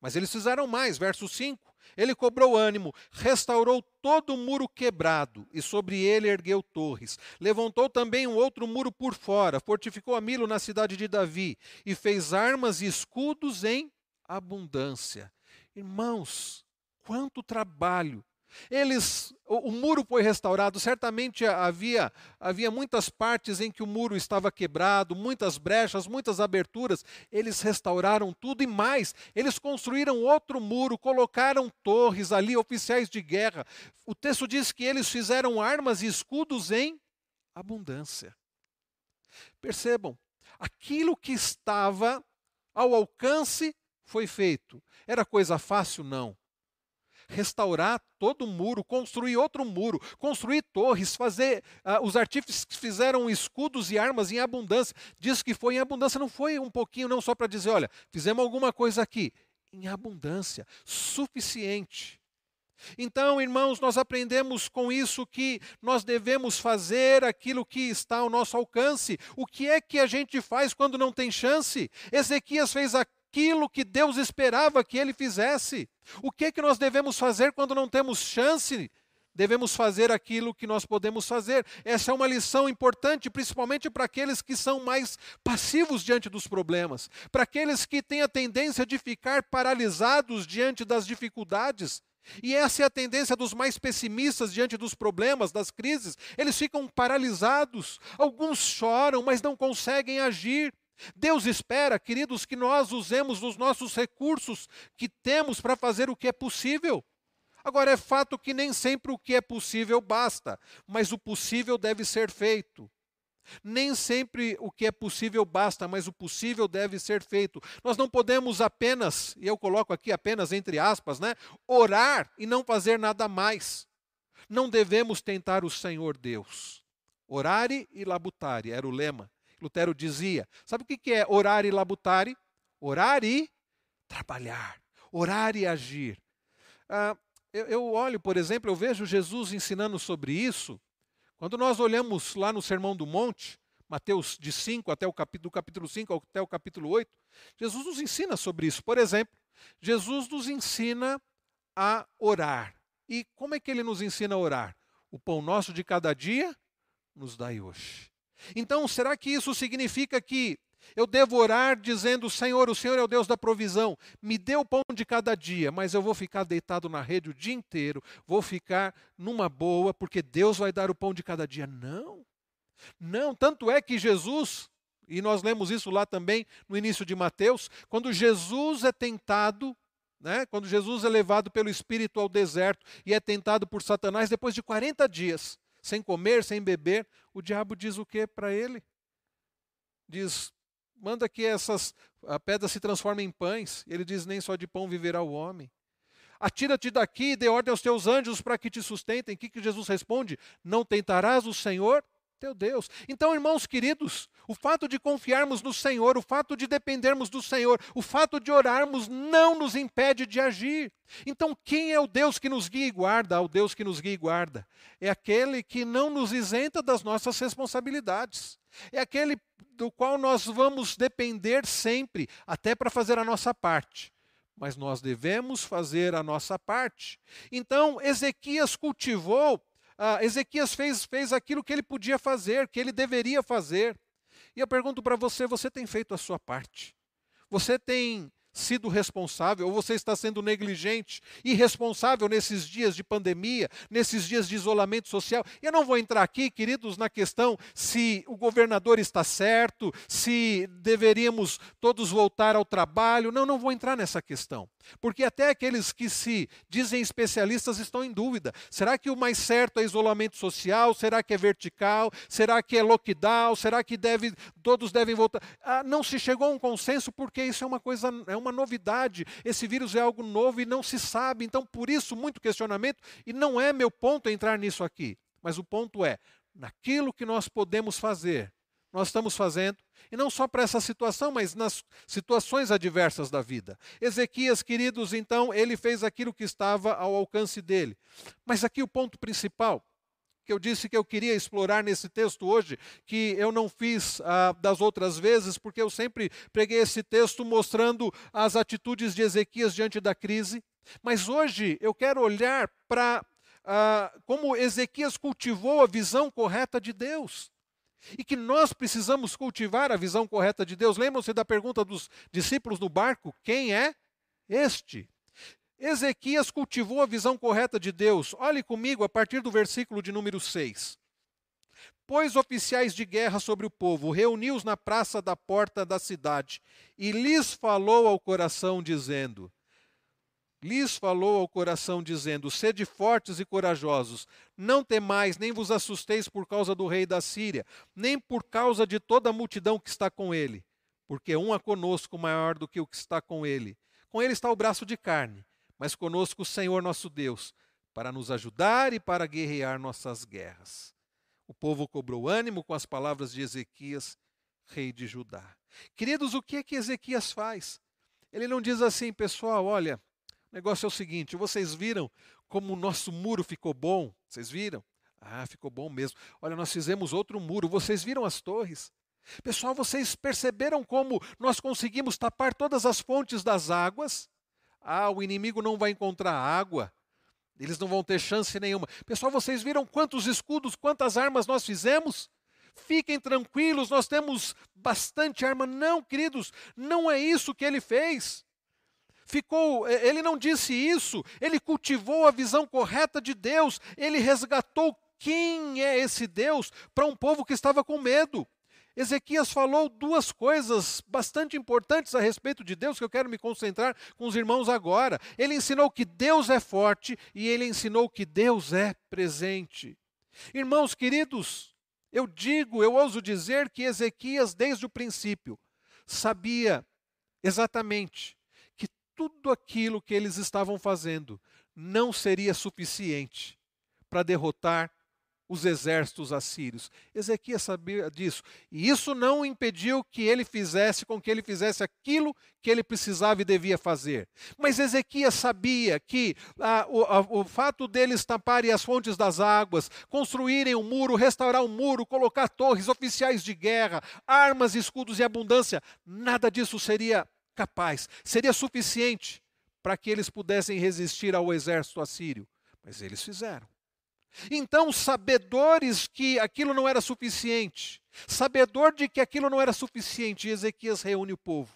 Mas eles fizeram mais, verso 5. Ele cobrou ânimo, restaurou todo o muro quebrado e sobre ele ergueu torres. Levantou também um outro muro por fora, fortificou a Milo na cidade de Davi e fez armas e escudos em abundância. Irmãos, quanto trabalho eles, o, o, muro foi restaurado. Certamente havia, havia muitas partes em que o muro estava quebrado, muitas brechas, muitas aberturas. Eles restauraram tudo e mais. Eles construíram outro muro, colocaram torres ali, oficiais de guerra. O texto diz que eles fizeram armas e escudos em abundância. Percebam, aquilo que estava ao alcance foi feito. Era coisa fácil? Não restaurar todo o muro, construir outro muro, construir torres, fazer. Uh, os artífices fizeram escudos e armas em abundância. Diz que foi em abundância, não foi um pouquinho, não só para dizer, olha, fizemos alguma coisa aqui. Em abundância, suficiente. Então, irmãos, nós aprendemos com isso que nós devemos fazer aquilo que está ao nosso alcance. O que é que a gente faz quando não tem chance? Ezequias fez a aquilo que Deus esperava que ele fizesse. O que é que nós devemos fazer quando não temos chance? Devemos fazer aquilo que nós podemos fazer. Essa é uma lição importante, principalmente para aqueles que são mais passivos diante dos problemas, para aqueles que têm a tendência de ficar paralisados diante das dificuldades. E essa é a tendência dos mais pessimistas diante dos problemas, das crises. Eles ficam paralisados. Alguns choram, mas não conseguem agir. Deus espera, queridos, que nós usemos os nossos recursos que temos para fazer o que é possível. Agora, é fato que nem sempre o que é possível basta, mas o possível deve ser feito. Nem sempre o que é possível basta, mas o possível deve ser feito. Nós não podemos apenas, e eu coloco aqui apenas entre aspas, né, orar e não fazer nada mais. Não devemos tentar o Senhor Deus. Orare e labutare era o lema. Lutero dizia. Sabe o que é orar e labutare? Orar e trabalhar. Orar e agir. Ah, eu, eu olho, por exemplo, eu vejo Jesus ensinando sobre isso. Quando nós olhamos lá no Sermão do Monte, Mateus de 5 até o capítulo, do capítulo 5 até o capítulo 8, Jesus nos ensina sobre isso. Por exemplo, Jesus nos ensina a orar. E como é que ele nos ensina a orar? O pão nosso de cada dia nos dai hoje. Então, será que isso significa que eu devo orar dizendo: Senhor, o Senhor é o Deus da provisão, me dê o pão de cada dia, mas eu vou ficar deitado na rede o dia inteiro, vou ficar numa boa, porque Deus vai dar o pão de cada dia? Não. Não, tanto é que Jesus, e nós lemos isso lá também no início de Mateus, quando Jesus é tentado, né, quando Jesus é levado pelo Espírito ao deserto e é tentado por Satanás, depois de 40 dias, sem comer, sem beber, o diabo diz o que para ele? Diz: manda que essas pedras se transformem em pães. Ele diz: nem só de pão viverá o homem. Atira-te daqui e dê ordem aos teus anjos para que te sustentem. O que, que Jesus responde? Não tentarás o Senhor teu Deus. Então, irmãos queridos, o fato de confiarmos no Senhor, o fato de dependermos do Senhor, o fato de orarmos não nos impede de agir. Então, quem é o Deus que nos guia e guarda? O Deus que nos guia e guarda é aquele que não nos isenta das nossas responsabilidades. É aquele do qual nós vamos depender sempre, até para fazer a nossa parte mas nós devemos fazer a nossa parte. Então, Ezequias cultivou ah, Ezequias fez, fez aquilo que ele podia fazer, que ele deveria fazer. E eu pergunto para você: você tem feito a sua parte? Você tem sido responsável ou você está sendo negligente, irresponsável nesses dias de pandemia, nesses dias de isolamento social. Eu não vou entrar aqui, queridos, na questão se o governador está certo, se deveríamos todos voltar ao trabalho. Não, não vou entrar nessa questão. Porque até aqueles que se dizem especialistas estão em dúvida. Será que o mais certo é isolamento social? Será que é vertical? Será que é lockdown? Será que deve, todos devem voltar? Ah, não se chegou a um consenso porque isso é uma coisa, é uma novidade. Esse vírus é algo novo e não se sabe. Então, por isso, muito questionamento. E não é meu ponto entrar nisso aqui. Mas o ponto é, naquilo que nós podemos fazer, nós estamos fazendo, e não só para essa situação, mas nas situações adversas da vida. Ezequias, queridos, então, ele fez aquilo que estava ao alcance dele. Mas aqui o ponto principal, que eu disse que eu queria explorar nesse texto hoje, que eu não fiz ah, das outras vezes, porque eu sempre preguei esse texto mostrando as atitudes de Ezequias diante da crise. Mas hoje eu quero olhar para ah, como Ezequias cultivou a visão correta de Deus. E que nós precisamos cultivar a visão correta de Deus. Lembram-se da pergunta dos discípulos no barco: quem é este? Ezequias cultivou a visão correta de Deus. Olhe comigo a partir do versículo de número 6. Pôs oficiais de guerra sobre o povo, reuniu-os na praça da porta da cidade e lhes falou ao coração, dizendo: lhes falou ao coração, dizendo: Sede fortes e corajosos, não temais, nem vos assusteis por causa do rei da Síria, nem por causa de toda a multidão que está com ele, porque um é conosco maior do que o que está com ele. Com ele está o braço de carne, mas conosco o Senhor nosso Deus, para nos ajudar e para guerrear nossas guerras. O povo cobrou ânimo com as palavras de Ezequias, rei de Judá. Queridos, o que é que Ezequias faz? Ele não diz assim, pessoal, olha, o negócio é o seguinte: vocês viram como o nosso muro ficou bom? Vocês viram? Ah, ficou bom mesmo. Olha, nós fizemos outro muro. Vocês viram as torres? Pessoal, vocês perceberam como nós conseguimos tapar todas as fontes das águas? Ah, o inimigo não vai encontrar água. Eles não vão ter chance nenhuma. Pessoal, vocês viram quantos escudos, quantas armas nós fizemos? Fiquem tranquilos, nós temos bastante arma. Não, queridos, não é isso que ele fez ficou, ele não disse isso, ele cultivou a visão correta de Deus, ele resgatou quem é esse Deus para um povo que estava com medo. Ezequias falou duas coisas bastante importantes a respeito de Deus que eu quero me concentrar com os irmãos agora. Ele ensinou que Deus é forte e ele ensinou que Deus é presente. Irmãos queridos, eu digo, eu ouso dizer que Ezequias, desde o princípio, sabia exatamente tudo aquilo que eles estavam fazendo não seria suficiente para derrotar os exércitos assírios. Ezequias sabia disso. E isso não impediu que ele fizesse com que ele fizesse aquilo que ele precisava e devia fazer. Mas Ezequias sabia que ah, o, a, o fato deles taparem as fontes das águas, construírem um muro, restaurar um muro, colocar torres, oficiais de guerra, armas, escudos e abundância, nada disso seria capaz, seria suficiente para que eles pudessem resistir ao exército assírio. Mas eles fizeram. Então, sabedores que aquilo não era suficiente, sabedor de que aquilo não era suficiente, Ezequias reúne o povo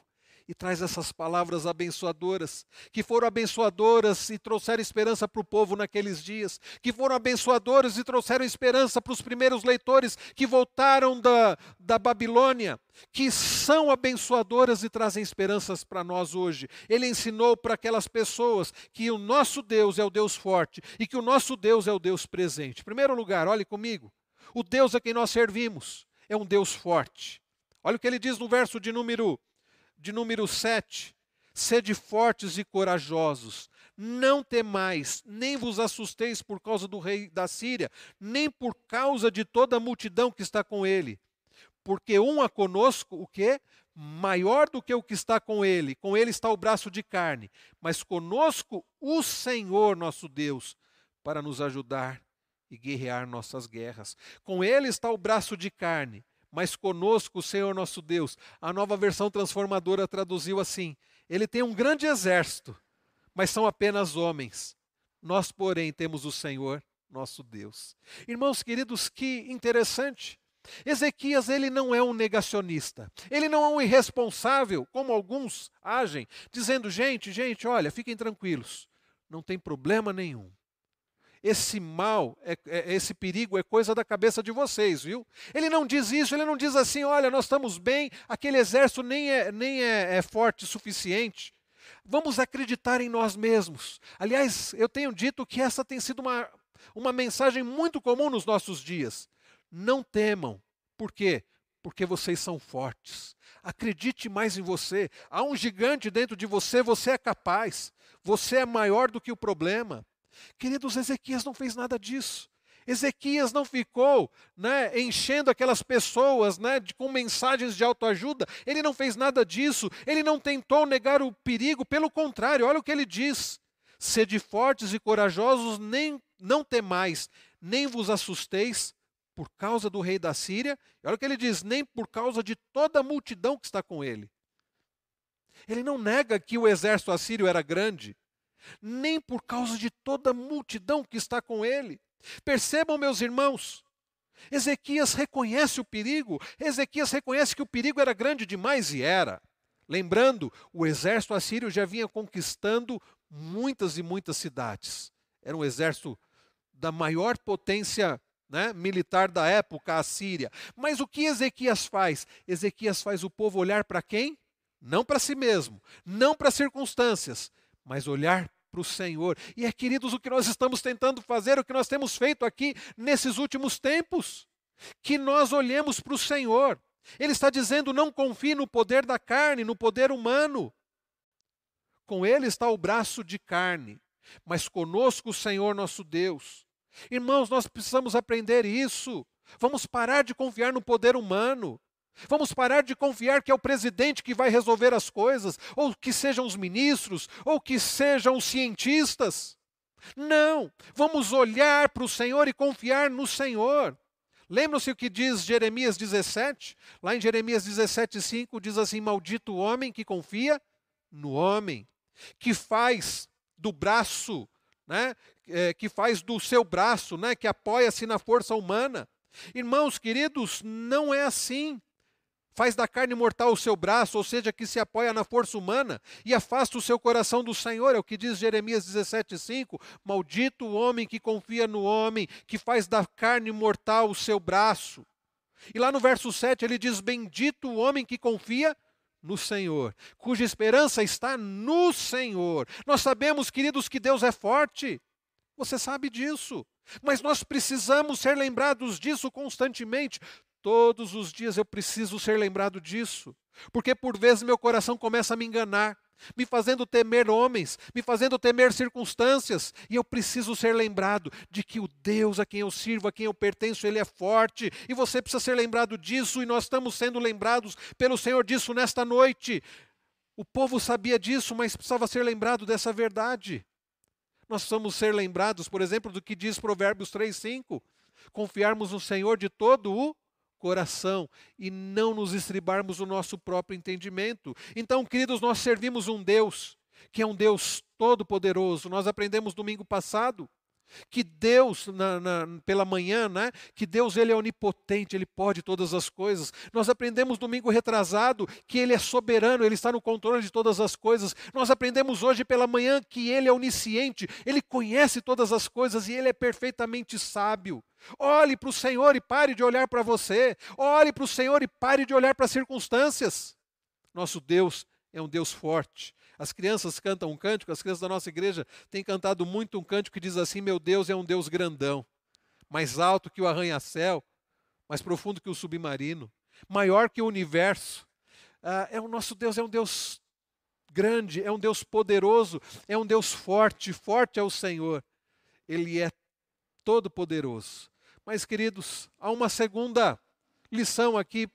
e traz essas palavras abençoadoras, que foram abençoadoras e trouxeram esperança para o povo naqueles dias, que foram abençoadoras e trouxeram esperança para os primeiros leitores que voltaram da, da Babilônia, que são abençoadoras e trazem esperanças para nós hoje. Ele ensinou para aquelas pessoas que o nosso Deus é o Deus forte e que o nosso Deus é o Deus presente. Em primeiro lugar, olhe comigo, o Deus a quem nós servimos é um Deus forte. Olha o que ele diz no verso de número de número 7. Sede fortes e corajosos, não temais, nem vos assusteis por causa do rei da Síria, nem por causa de toda a multidão que está com ele. Porque um a conosco, o que? Maior do que o que está com ele. Com ele está o braço de carne. Mas conosco o Senhor nosso Deus, para nos ajudar e guerrear nossas guerras. Com ele está o braço de carne mas conosco o Senhor nosso Deus. A nova versão transformadora traduziu assim: Ele tem um grande exército, mas são apenas homens. Nós, porém, temos o Senhor nosso Deus. Irmãos queridos, que interessante. Ezequias ele não é um negacionista, ele não é um irresponsável, como alguns agem, dizendo: gente, gente, olha, fiquem tranquilos, não tem problema nenhum esse mal, é, é, esse perigo é coisa da cabeça de vocês, viu? Ele não diz isso, ele não diz assim, olha, nós estamos bem, aquele exército nem é, nem é, é forte o suficiente. Vamos acreditar em nós mesmos. Aliás, eu tenho dito que essa tem sido uma, uma mensagem muito comum nos nossos dias. Não temam. Por quê? Porque vocês são fortes. Acredite mais em você. Há um gigante dentro de você, você é capaz. Você é maior do que o problema. Queridos, Ezequias não fez nada disso. Ezequias não ficou né, enchendo aquelas pessoas né, de, com mensagens de autoajuda, ele não fez nada disso, ele não tentou negar o perigo, pelo contrário, olha o que ele diz: sede fortes e corajosos, nem não temais, nem vos assusteis por causa do rei da Síria, e olha o que ele diz: nem por causa de toda a multidão que está com ele. Ele não nega que o exército assírio era grande, nem por causa de toda a multidão que está com ele. Percebam, meus irmãos, Ezequias reconhece o perigo, Ezequias reconhece que o perigo era grande demais e era. Lembrando, o exército assírio já vinha conquistando muitas e muitas cidades. Era um exército da maior potência né, militar da época, a Síria. Mas o que Ezequias faz? Ezequias faz o povo olhar para quem? Não para si mesmo, não para circunstâncias, mas olhar para o Senhor. E é, queridos, o que nós estamos tentando fazer, o que nós temos feito aqui nesses últimos tempos, que nós olhemos para o Senhor. Ele está dizendo: não confie no poder da carne, no poder humano. Com ele está o braço de carne, mas conosco o Senhor nosso Deus. Irmãos, nós precisamos aprender isso. Vamos parar de confiar no poder humano. Vamos parar de confiar que é o presidente que vai resolver as coisas, ou que sejam os ministros, ou que sejam os cientistas. Não, vamos olhar para o Senhor e confiar no Senhor. Lembram-se o que diz Jeremias 17? Lá em Jeremias 17, 5 diz assim: Maldito o homem que confia no homem, que faz do braço, né, é, que faz do seu braço, né, que apoia-se na força humana. Irmãos queridos, não é assim faz da carne mortal o seu braço, ou seja, que se apoia na força humana, e afasta o seu coração do Senhor, é o que diz Jeremias 17,5: Maldito o homem que confia no homem, que faz da carne mortal o seu braço. E lá no verso 7 ele diz: Bendito o homem que confia no Senhor, cuja esperança está no Senhor. Nós sabemos, queridos, que Deus é forte. Você sabe disso. Mas nós precisamos ser lembrados disso constantemente. Todos os dias eu preciso ser lembrado disso, porque por vezes meu coração começa a me enganar, me fazendo temer homens, me fazendo temer circunstâncias, e eu preciso ser lembrado de que o Deus a quem eu sirvo, a quem eu pertenço, ele é forte, e você precisa ser lembrado disso, e nós estamos sendo lembrados pelo Senhor disso nesta noite. O povo sabia disso, mas precisava ser lembrado dessa verdade. Nós precisamos ser lembrados, por exemplo, do que diz Provérbios 3:5, confiarmos no Senhor de todo o coração e não nos estribarmos o nosso próprio entendimento. Então, queridos, nós servimos um Deus que é um Deus todo-poderoso. Nós aprendemos domingo passado que Deus na, na, pela manhã, né? Que Deus ele é onipotente, ele pode todas as coisas. Nós aprendemos domingo retrasado que ele é soberano, ele está no controle de todas as coisas. Nós aprendemos hoje pela manhã que ele é onisciente, ele conhece todas as coisas e ele é perfeitamente sábio. Olhe para o Senhor e pare de olhar para você. Olhe para o Senhor e pare de olhar para as circunstâncias. Nosso Deus é um Deus forte. As crianças cantam um cântico, as crianças da nossa igreja têm cantado muito um cântico que diz assim: Meu Deus é um Deus grandão, mais alto que o arranha-céu, mais profundo que o submarino, maior que o universo. Ah, é o nosso Deus, é um Deus grande, é um Deus poderoso, é um Deus forte, forte é o Senhor. Ele é todo-poderoso. Mas, queridos, há uma segunda lição aqui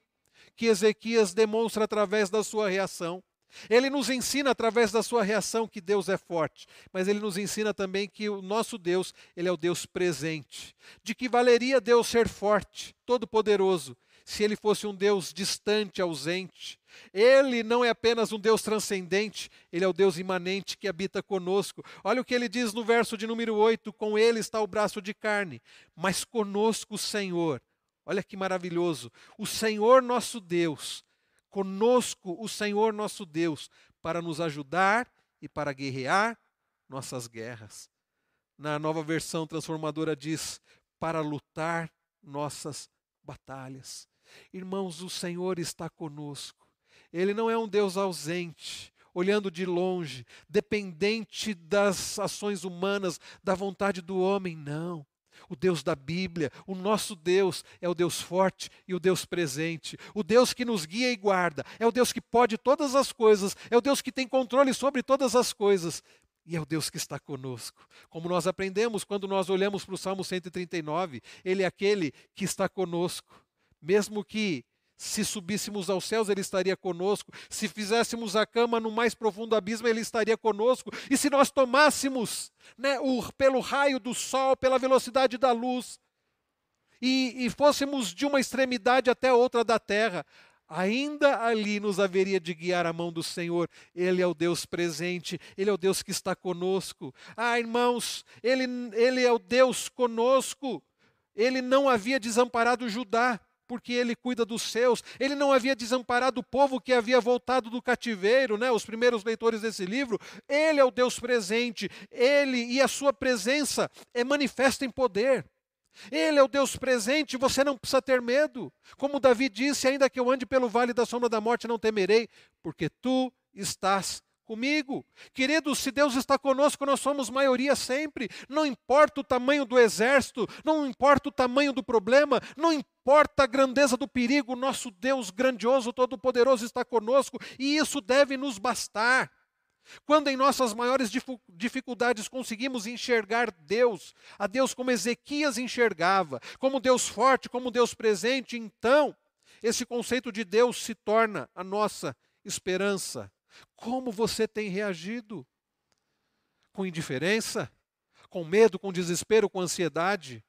que Ezequias demonstra através da sua reação. Ele nos ensina através da sua reação que Deus é forte, mas ele nos ensina também que o nosso Deus, ele é o Deus presente. De que valeria Deus ser forte, todo-poderoso, se ele fosse um Deus distante, ausente? Ele não é apenas um Deus transcendente, ele é o Deus imanente que habita conosco. Olha o que ele diz no verso de número 8: com ele está o braço de carne, mas conosco o Senhor Olha que maravilhoso. O Senhor nosso Deus, conosco o Senhor nosso Deus, para nos ajudar e para guerrear nossas guerras. Na nova versão transformadora diz: para lutar nossas batalhas. Irmãos, o Senhor está conosco. Ele não é um Deus ausente, olhando de longe, dependente das ações humanas, da vontade do homem, não o Deus da Bíblia, o nosso Deus é o Deus forte e o Deus presente, o Deus que nos guia e guarda, é o Deus que pode todas as coisas, é o Deus que tem controle sobre todas as coisas. e é o Deus que está conosco. Como nós aprendemos quando nós olhamos para o Salmo 139, ele é aquele que está conosco. Mesmo que se subíssemos aos céus, ele estaria conosco. Se fizéssemos a cama no mais profundo abismo, ele estaria conosco. E se nós tomássemos né, o, pelo raio do sol, pela velocidade da luz, e, e fôssemos de uma extremidade até outra da terra, ainda ali nos haveria de guiar a mão do Senhor. Ele é o Deus presente, Ele é o Deus que está conosco. Ah, irmãos, Ele, ele é o Deus conosco. Ele não havia desamparado Judá, porque ele cuida dos seus. Ele não havia desamparado o povo que havia voltado do cativeiro, né? Os primeiros leitores desse livro. Ele é o Deus presente. Ele e a sua presença é manifesta em poder. Ele é o Deus presente, você não precisa ter medo. Como Davi disse: ainda que eu ande pelo vale da sombra da morte, não temerei, porque tu estás comigo. Queridos, se Deus está conosco, nós somos maioria sempre. Não importa o tamanho do exército, não importa o tamanho do problema, não importa a grandeza do perigo, nosso Deus grandioso, todo-poderoso está conosco e isso deve nos bastar. Quando em nossas maiores dificuldades conseguimos enxergar Deus, a Deus como Ezequias enxergava, como Deus forte, como Deus presente, então esse conceito de Deus se torna a nossa esperança. Como você tem reagido? Com indiferença? Com medo, com desespero, com ansiedade?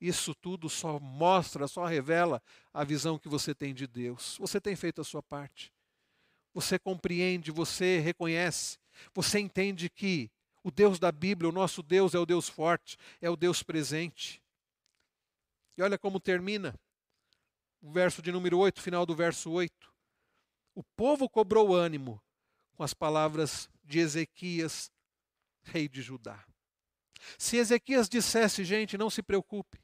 Isso tudo só mostra, só revela a visão que você tem de Deus. Você tem feito a sua parte. Você compreende, você reconhece, você entende que o Deus da Bíblia, o nosso Deus, é o Deus forte, é o Deus presente. E olha como termina o verso de número 8, final do verso 8. O povo cobrou ânimo com as palavras de Ezequias, rei de Judá. Se Ezequias dissesse, gente, não se preocupe,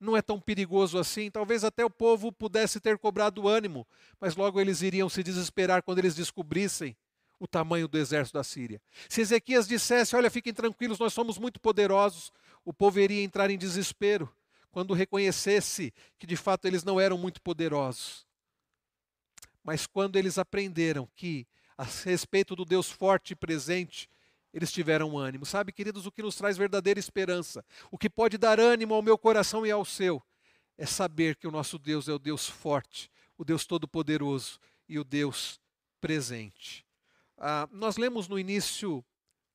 não é tão perigoso assim. Talvez até o povo pudesse ter cobrado ânimo, mas logo eles iriam se desesperar quando eles descobrissem o tamanho do exército da Síria. Se Ezequias dissesse: Olha, fiquem tranquilos, nós somos muito poderosos, o povo iria entrar em desespero quando reconhecesse que de fato eles não eram muito poderosos. Mas quando eles aprenderam que, a respeito do Deus forte e presente, eles tiveram ânimo. Sabe, queridos, o que nos traz verdadeira esperança, o que pode dar ânimo ao meu coração e ao seu, é saber que o nosso Deus é o Deus forte, o Deus todo-poderoso e o Deus presente. Ah, nós lemos no início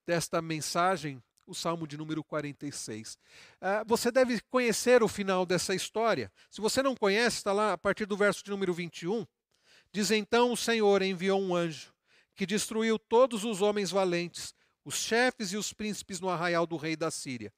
desta mensagem o Salmo de número 46. Ah, você deve conhecer o final dessa história. Se você não conhece, está lá a partir do verso de número 21. Diz então: O Senhor enviou um anjo que destruiu todos os homens valentes os chefes e os príncipes no arraial do rei da Síria.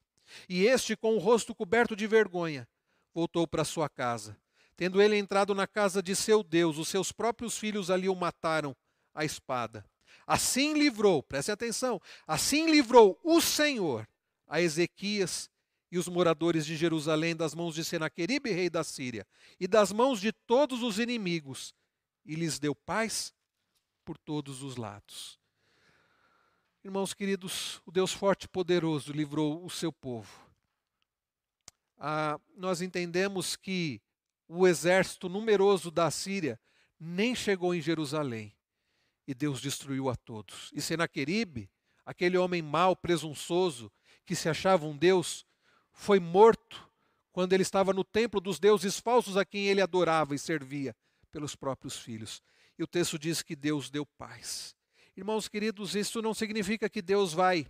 E este, com o rosto coberto de vergonha, voltou para sua casa. Tendo ele entrado na casa de seu Deus, os seus próprios filhos ali o mataram à espada. Assim livrou, preste atenção, assim livrou o Senhor a Ezequias e os moradores de Jerusalém das mãos de Senaqueribe, rei da Síria, e das mãos de todos os inimigos, e lhes deu paz por todos os lados. Irmãos queridos, o Deus forte e poderoso livrou o seu povo. Ah, nós entendemos que o exército numeroso da Síria nem chegou em Jerusalém e Deus destruiu a todos. E Senaqueribe, aquele homem mau, presunçoso, que se achava um Deus, foi morto quando ele estava no templo dos deuses falsos a quem ele adorava e servia pelos próprios filhos. E o texto diz que Deus deu paz. Irmãos queridos, isso não significa que Deus vai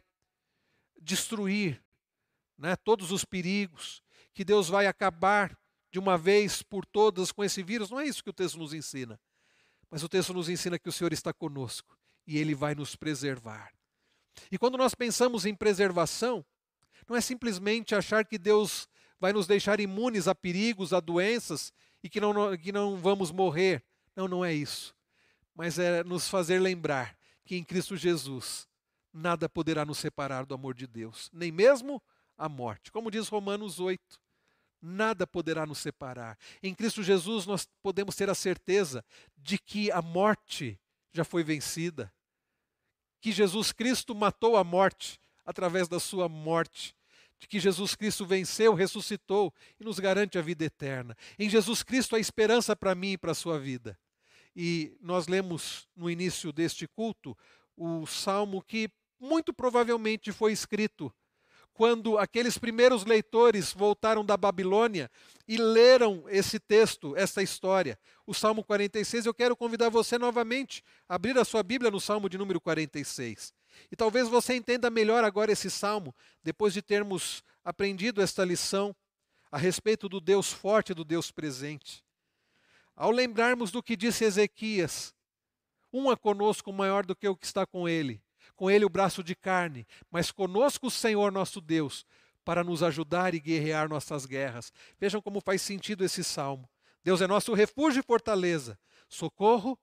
destruir né, todos os perigos, que Deus vai acabar de uma vez por todas com esse vírus. Não é isso que o texto nos ensina. Mas o texto nos ensina que o Senhor está conosco e Ele vai nos preservar. E quando nós pensamos em preservação, não é simplesmente achar que Deus vai nos deixar imunes a perigos, a doenças e que não, que não vamos morrer. Não, não é isso. Mas é nos fazer lembrar que em Cristo Jesus nada poderá nos separar do amor de Deus, nem mesmo a morte. Como diz Romanos 8, nada poderá nos separar. Em Cristo Jesus nós podemos ter a certeza de que a morte já foi vencida, que Jesus Cristo matou a morte através da sua morte, de que Jesus Cristo venceu, ressuscitou e nos garante a vida eterna. Em Jesus Cristo a esperança para mim e para a sua vida. E nós lemos no início deste culto o salmo que muito provavelmente foi escrito quando aqueles primeiros leitores voltaram da Babilônia e leram esse texto, essa história, o Salmo 46. Eu quero convidar você novamente a abrir a sua Bíblia no Salmo de número 46. E talvez você entenda melhor agora esse salmo, depois de termos aprendido esta lição a respeito do Deus forte do Deus presente. Ao lembrarmos do que disse Ezequias, um é conosco maior do que o que está com ele, com ele o braço de carne, mas conosco o Senhor nosso Deus, para nos ajudar e guerrear nossas guerras. Vejam como faz sentido esse salmo. Deus é nosso refúgio e fortaleza, socorro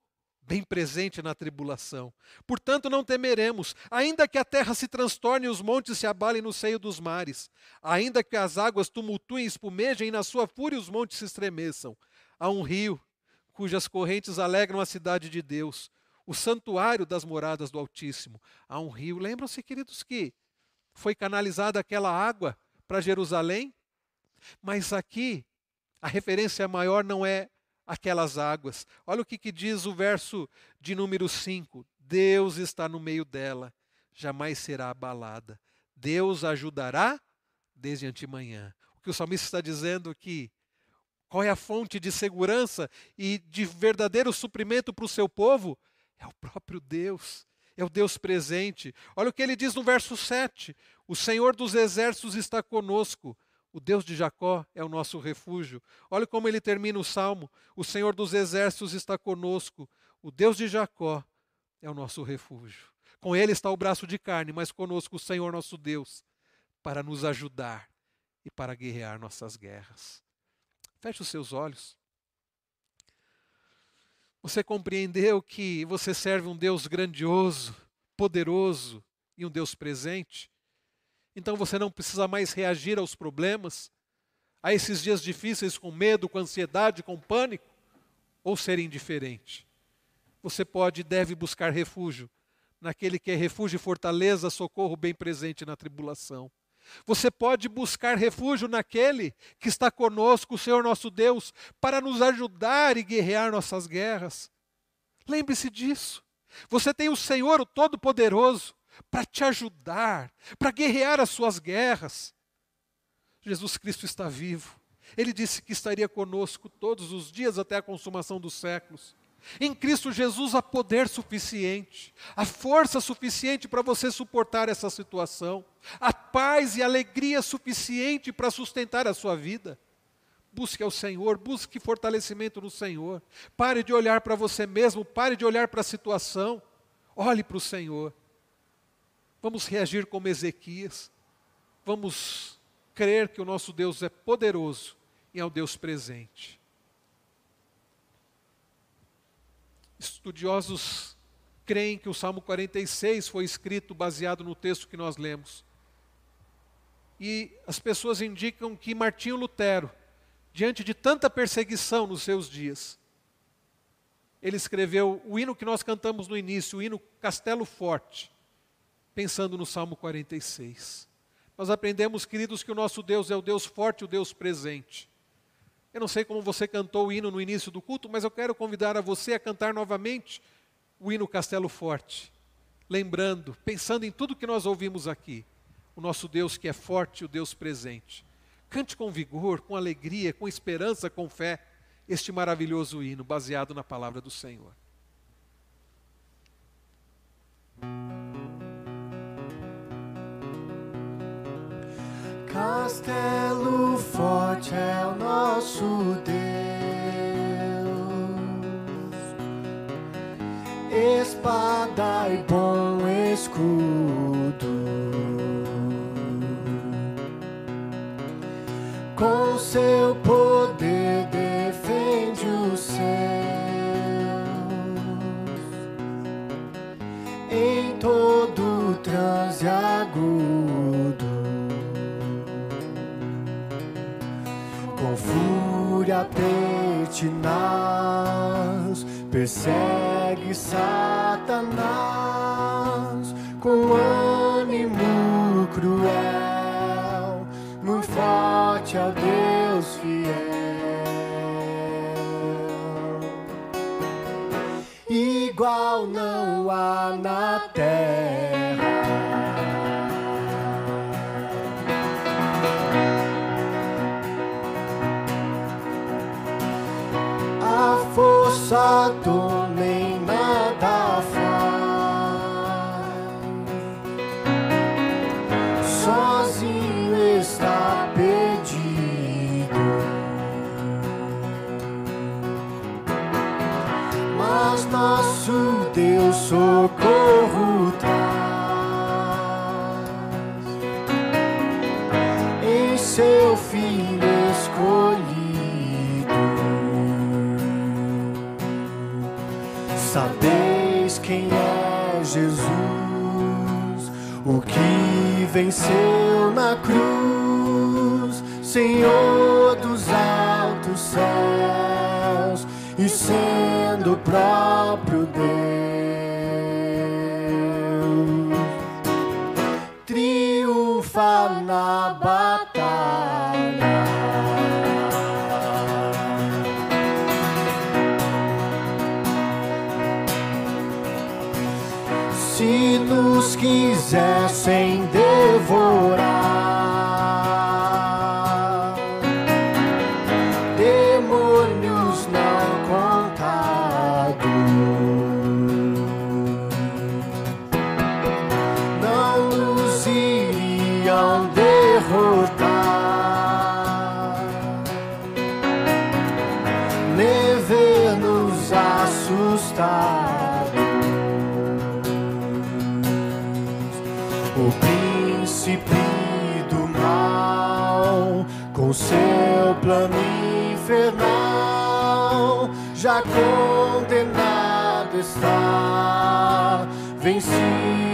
bem presente na tribulação. Portanto, não temeremos, ainda que a terra se transtorne e os montes se abalem no seio dos mares, ainda que as águas tumultuem e espumejem e na sua fúria os montes se estremeçam. Há um rio cujas correntes alegram a cidade de Deus, o santuário das moradas do Altíssimo. Há um rio. Lembram-se, queridos, que foi canalizada aquela água para Jerusalém? Mas aqui a referência maior não é aquelas águas. Olha o que, que diz o verso de número 5: Deus está no meio dela, jamais será abalada. Deus ajudará desde antemanhã. O que o salmista está dizendo aqui qual é a fonte de segurança e de verdadeiro suprimento para o seu povo? É o próprio Deus, é o Deus presente. Olha o que ele diz no verso 7: O Senhor dos exércitos está conosco. O Deus de Jacó é o nosso refúgio. Olha como ele termina o salmo: O Senhor dos exércitos está conosco. O Deus de Jacó é o nosso refúgio. Com ele está o braço de carne, mas conosco o Senhor nosso Deus, para nos ajudar e para guerrear nossas guerras. Feche os seus olhos. Você compreendeu que você serve um Deus grandioso, poderoso e um Deus presente? Então você não precisa mais reagir aos problemas, a esses dias difíceis com medo, com ansiedade, com pânico, ou ser indiferente. Você pode e deve buscar refúgio naquele que é refúgio e fortaleza, socorro bem presente na tribulação. Você pode buscar refúgio naquele que está conosco, o Senhor nosso Deus, para nos ajudar e guerrear nossas guerras. Lembre-se disso. Você tem o Senhor, o Todo-Poderoso, para te ajudar, para guerrear as suas guerras. Jesus Cristo está vivo. Ele disse que estaria conosco todos os dias até a consumação dos séculos. Em Cristo Jesus há poder suficiente, há força suficiente para você suportar essa situação, há paz e alegria suficiente para sustentar a sua vida. Busque ao Senhor, busque fortalecimento no Senhor. Pare de olhar para você mesmo, pare de olhar para a situação. Olhe para o Senhor. Vamos reagir como Ezequias. Vamos crer que o nosso Deus é poderoso e é o Deus presente. Estudiosos creem que o Salmo 46 foi escrito baseado no texto que nós lemos. E as pessoas indicam que Martinho Lutero, diante de tanta perseguição nos seus dias, ele escreveu o hino que nós cantamos no início, o hino Castelo Forte, pensando no Salmo 46. Nós aprendemos, queridos, que o nosso Deus é o Deus forte, o Deus presente. Eu não sei como você cantou o hino no início do culto, mas eu quero convidar a você a cantar novamente o hino Castelo Forte, lembrando, pensando em tudo que nós ouvimos aqui, o nosso Deus que é forte, o Deus presente. Cante com vigor, com alegria, com esperança, com fé, este maravilhoso hino baseado na palavra do Senhor. Castelo forte é o nosso Deus, espada e bom escudo. Com seu poder defende os céus em todo transe agudo. Fúria pertinaz, persegue Satanás com ânimo cruel, muito forte ao Deus fiel. Igual não há na terra dor nem nada faz. Sozinho está perdido. Mas nosso Deus socorro Sabeis quem é Jesus, o que venceu na cruz, Senhor dos altos céus e sendo o próprio Deus, quisessem devorar, demônios não contados, não nos iriam derrotar, condenado está, vencido